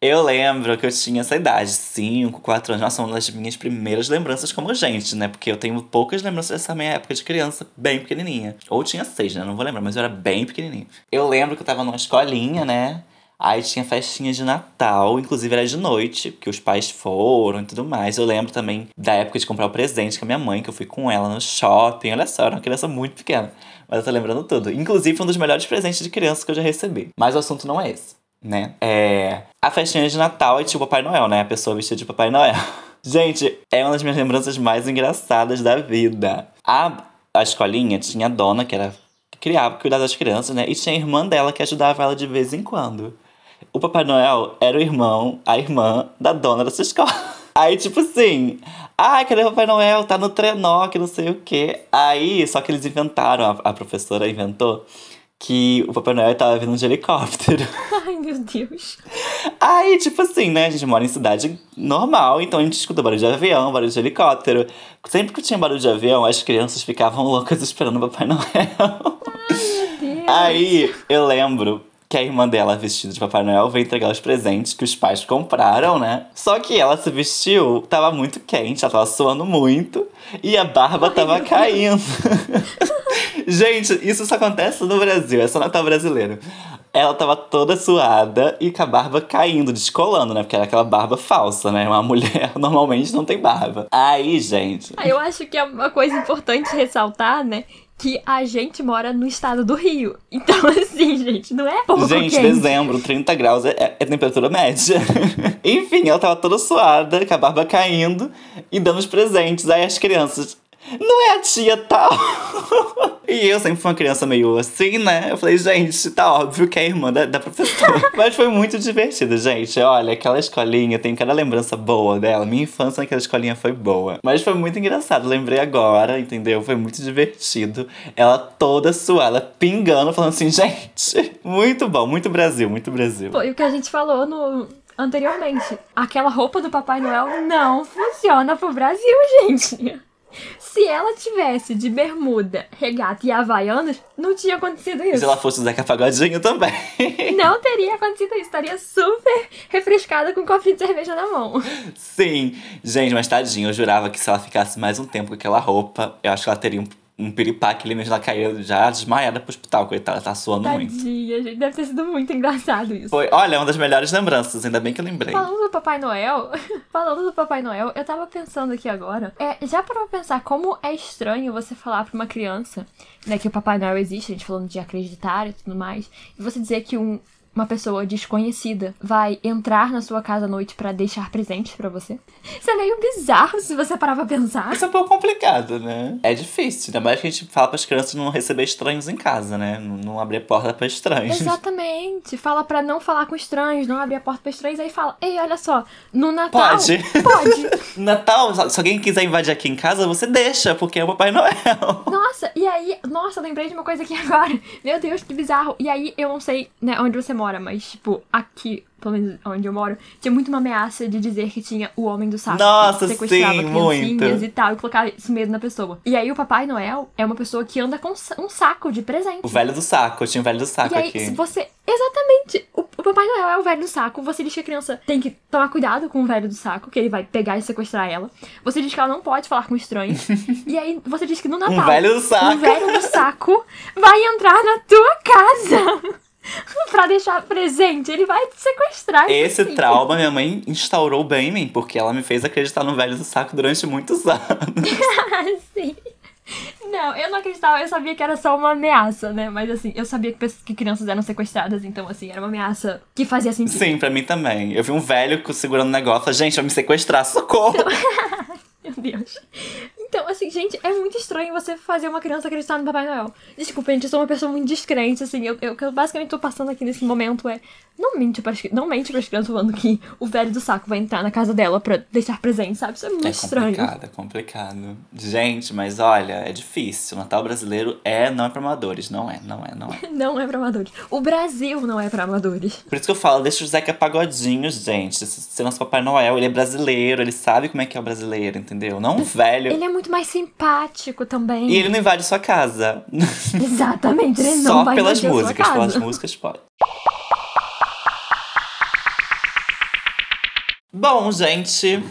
eu lembro que eu tinha essa idade, 5, 4 anos. Nossa, uma das minhas primeiras lembranças como gente, né? Porque eu tenho poucas lembranças dessa minha época de criança, bem pequenininha. Ou tinha 6, né? Não vou lembrar, mas eu era bem pequenininho. Eu lembro que eu tava numa escolinha, né? Aí tinha festinha de Natal, inclusive era de noite, que os pais foram e tudo mais. Eu lembro também da época de comprar o presente com a minha mãe, que eu fui com ela no shopping. Olha só, era uma criança muito pequena. Mas eu tô lembrando tudo. Inclusive, foi um dos melhores presentes de criança que eu já recebi. Mas o assunto não é esse, né? É. A festinha de Natal é tipo Papai Noel, né? A pessoa vestida de Papai Noel. Gente, é uma das minhas lembranças mais engraçadas da vida. A, a escolinha tinha a dona, que era que criava, cuidava das crianças, né? E tinha a irmã dela que ajudava ela de vez em quando. O Papai Noel era o irmão, a irmã da dona dessa escola. Aí, tipo assim, ai, cadê o Papai Noel? Tá no trenó, que não sei o quê. Aí, só que eles inventaram, a, a professora inventou, que o Papai Noel tava vindo de helicóptero. Ai, meu Deus. Aí, tipo assim, né? A gente mora em cidade normal, então a gente escuta barulho de avião, barulho de helicóptero. Sempre que tinha barulho de avião, as crianças ficavam loucas esperando o Papai Noel. Meu Deus. Aí, eu lembro que a irmã dela, vestida de Papai Noel, veio entregar os presentes que os pais compraram, né? Só que ela se vestiu, tava muito quente, ela tava suando muito e a barba Ai, tava caindo. Gente, isso só acontece no Brasil, é só Natal brasileiro. Ela tava toda suada e com a barba caindo, descolando, né? Porque era aquela barba falsa, né? Uma mulher normalmente não tem barba. Aí, gente. Ah, Eu acho que é uma coisa importante ressaltar, né? Que a gente mora no estado do Rio. Então, assim, gente, não é pouco Gente, quente. dezembro, 30 graus é, é temperatura média. Enfim, ela tava toda suada, com a barba caindo e dando os presentes. Aí as crianças. Não é a tia tal? e eu sempre fui uma criança meio assim, né? Eu falei, gente, tá óbvio que é a irmã da, da professora. Mas foi muito divertido, gente. Olha, aquela escolinha, tenho cada lembrança boa dela. Minha infância naquela escolinha foi boa. Mas foi muito engraçado, lembrei agora, entendeu? Foi muito divertido. Ela toda suada, pingando, falando assim, gente, muito bom, muito Brasil, muito Brasil. Foi o que a gente falou no anteriormente. Aquela roupa do Papai Noel não funciona pro Brasil, gente. Se ela tivesse de bermuda, regata e havaianas, não tinha acontecido Se isso. ela fosse o Zeca Pagodinho também. Não teria acontecido isso. Estaria super refrescada com um copinho de cerveja na mão. Sim. Gente, mas tadinho, eu jurava que se ela ficasse mais um tempo com aquela roupa, eu acho que ela teria um, um piripaque ali, mas ela caiu já desmaiada pro hospital, coitada, tá suando muito. Tadinha, gente. Deve ter sido muito engraçado isso. Foi, olha, é uma das melhores lembranças, ainda bem que eu lembrei. Falando do Papai Noel, falando do Papai Noel, eu tava pensando aqui agora. É, já parou pra pensar como é estranho você falar pra uma criança, né, que o Papai Noel existe, a gente falando de acreditar e tudo mais, e você dizer que um, uma pessoa desconhecida vai entrar na sua casa à noite pra deixar presentes pra você? Isso é meio bizarro se você parar pra pensar. Isso é um pouco complicado, né? É difícil, ainda mais que a gente fala pras crianças não receber estranhos em casa, né? Não, abrir porta pra estranhos. Exatamente. Fala pra não falar com estranhos, não abrir a porta pra estranhos, aí fala: Ei, olha só, no Natal. Pode. Pode. Natal, se alguém quiser invadir aqui em casa, você deixa, porque é o Papai Noel. Nossa, e aí, nossa, eu lembrei de uma coisa aqui agora. Meu Deus, que bizarro. E aí, eu não sei, né, onde você mora, mas, tipo, aqui, pelo menos onde eu moro, tinha muito uma ameaça de dizer que tinha o homem do saco. Nossa, que sequestrava sim, muito. e tal, e colocava esse medo na pessoa. E aí, o Papai Noel é uma pessoa que anda com um saco de presente. O velho do saco, tinha o velho do saco E aí, aqui. se você. Exatamente! O, o Papai Noel é o velho do saco. Você diz que a criança tem que tomar cuidado com o velho do saco, que ele vai pegar e sequestrar ela. Você diz que ela não pode falar com estranhos. e aí, você diz que no Natal. Um velho do saco. O velho do saco vai entrar na tua casa pra deixar presente. Ele vai te sequestrar. Esse sim. trauma minha mãe instaurou bem em mim, porque ela me fez acreditar no velho do saco durante muitos anos. Sim. Não, eu não acreditava, eu sabia que era só uma ameaça, né? Mas assim, eu sabia que, que crianças eram sequestradas, então assim, era uma ameaça que fazia sentido. Sim, pra mim também. Eu vi um velho segurando um negócio, gente, vai me sequestrar, socorro! Meu Deus. Então, assim, gente, é muito estranho você fazer uma criança acreditar no Papai Noel. Desculpa, gente, eu sou uma pessoa muito descrente, assim. Eu, eu, o que eu basicamente tô passando aqui nesse momento é. Não mente pras, não mente pras crianças falando que o velho do saco vai entrar na casa dela pra deixar presente, sabe? Isso é muito É estranho. complicado, é complicado. Gente, mas olha, é difícil. O Natal brasileiro é, não é pra amadores. Não é, não é, não é. Não é pra amadores. O Brasil não é pra amadores. Por isso que eu falo, deixa o Zeca Pagodinho, gente. Esse- Ser nosso Papai Noel, ele é brasileiro, ele sabe como é que é o brasileiro, entendeu? Não um velho. Ele é muito mais simpático também. E ele não invade sua casa. Exatamente, ele não Só vai pelas a sua músicas. casa. Pelas músicas, pode. Bom, gente.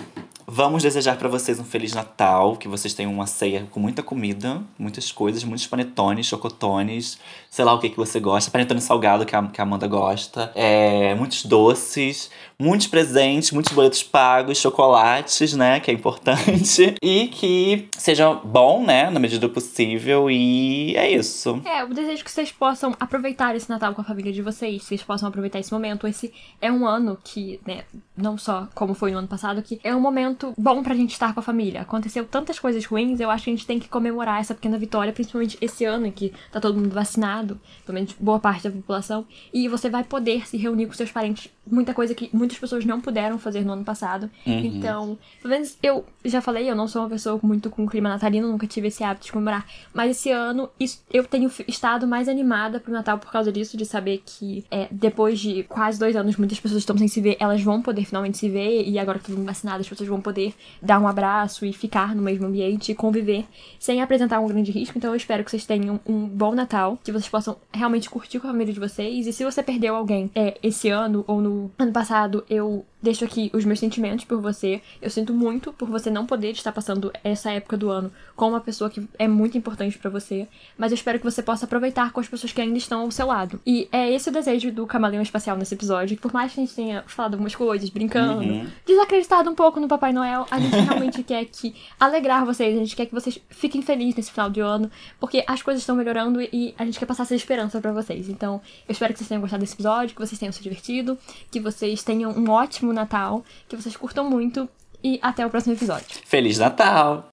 Vamos desejar para vocês um Feliz Natal, que vocês tenham uma ceia com muita comida, muitas coisas, muitos panetones, chocotones, sei lá o que, que você gosta, panetone salgado que a, que a Amanda gosta, é, muitos doces, muitos presentes, muitos boletos pagos, chocolates, né, que é importante, e que seja bom, né, na medida do possível, e é isso. É, eu desejo que vocês possam aproveitar esse Natal com a família de vocês, vocês possam aproveitar esse momento. Esse é um ano que, né, não só como foi no ano passado, que é um momento bom pra gente estar com a família. Aconteceu tantas coisas ruins, eu acho que a gente tem que comemorar essa pequena vitória, principalmente esse ano em que tá todo mundo vacinado, pelo menos boa parte da população, e você vai poder se reunir com seus parentes, muita coisa que muitas pessoas não puderam fazer no ano passado. Uhum. Então, pelo menos eu já falei, eu não sou uma pessoa muito com clima natalino, nunca tive esse hábito de comemorar, mas esse ano isso, eu tenho estado mais animada pro Natal por causa disso, de saber que é, depois de quase dois anos, muitas pessoas estão sem se ver, elas vão poder finalmente se ver, e agora que todo mundo vacinado, as pessoas vão poder dar um abraço e ficar no mesmo ambiente e conviver sem apresentar um grande risco. Então eu espero que vocês tenham um bom Natal, que vocês possam realmente curtir com a família de vocês. E se você perdeu alguém é, esse ano ou no ano passado, eu deixo aqui os meus sentimentos por você. Eu sinto muito por você não poder estar passando essa época do ano com uma pessoa que é muito importante para você, mas eu espero que você possa aproveitar com as pessoas que ainda estão ao seu lado. E é esse o desejo do Camaleão Espacial nesse episódio, por mais que a gente tenha falado algumas coisas, brincando, Uhum. desacreditado um pouco no Papai Noel, a gente realmente quer que alegrar vocês, a gente quer que vocês fiquem felizes nesse final de ano, porque as coisas estão melhorando e a gente quer passar essa esperança pra vocês. Então, eu espero que vocês tenham gostado desse episódio, que vocês tenham se divertido, que vocês tenham um ótimo Natal, que vocês curtam muito e até o próximo episódio. Feliz Natal!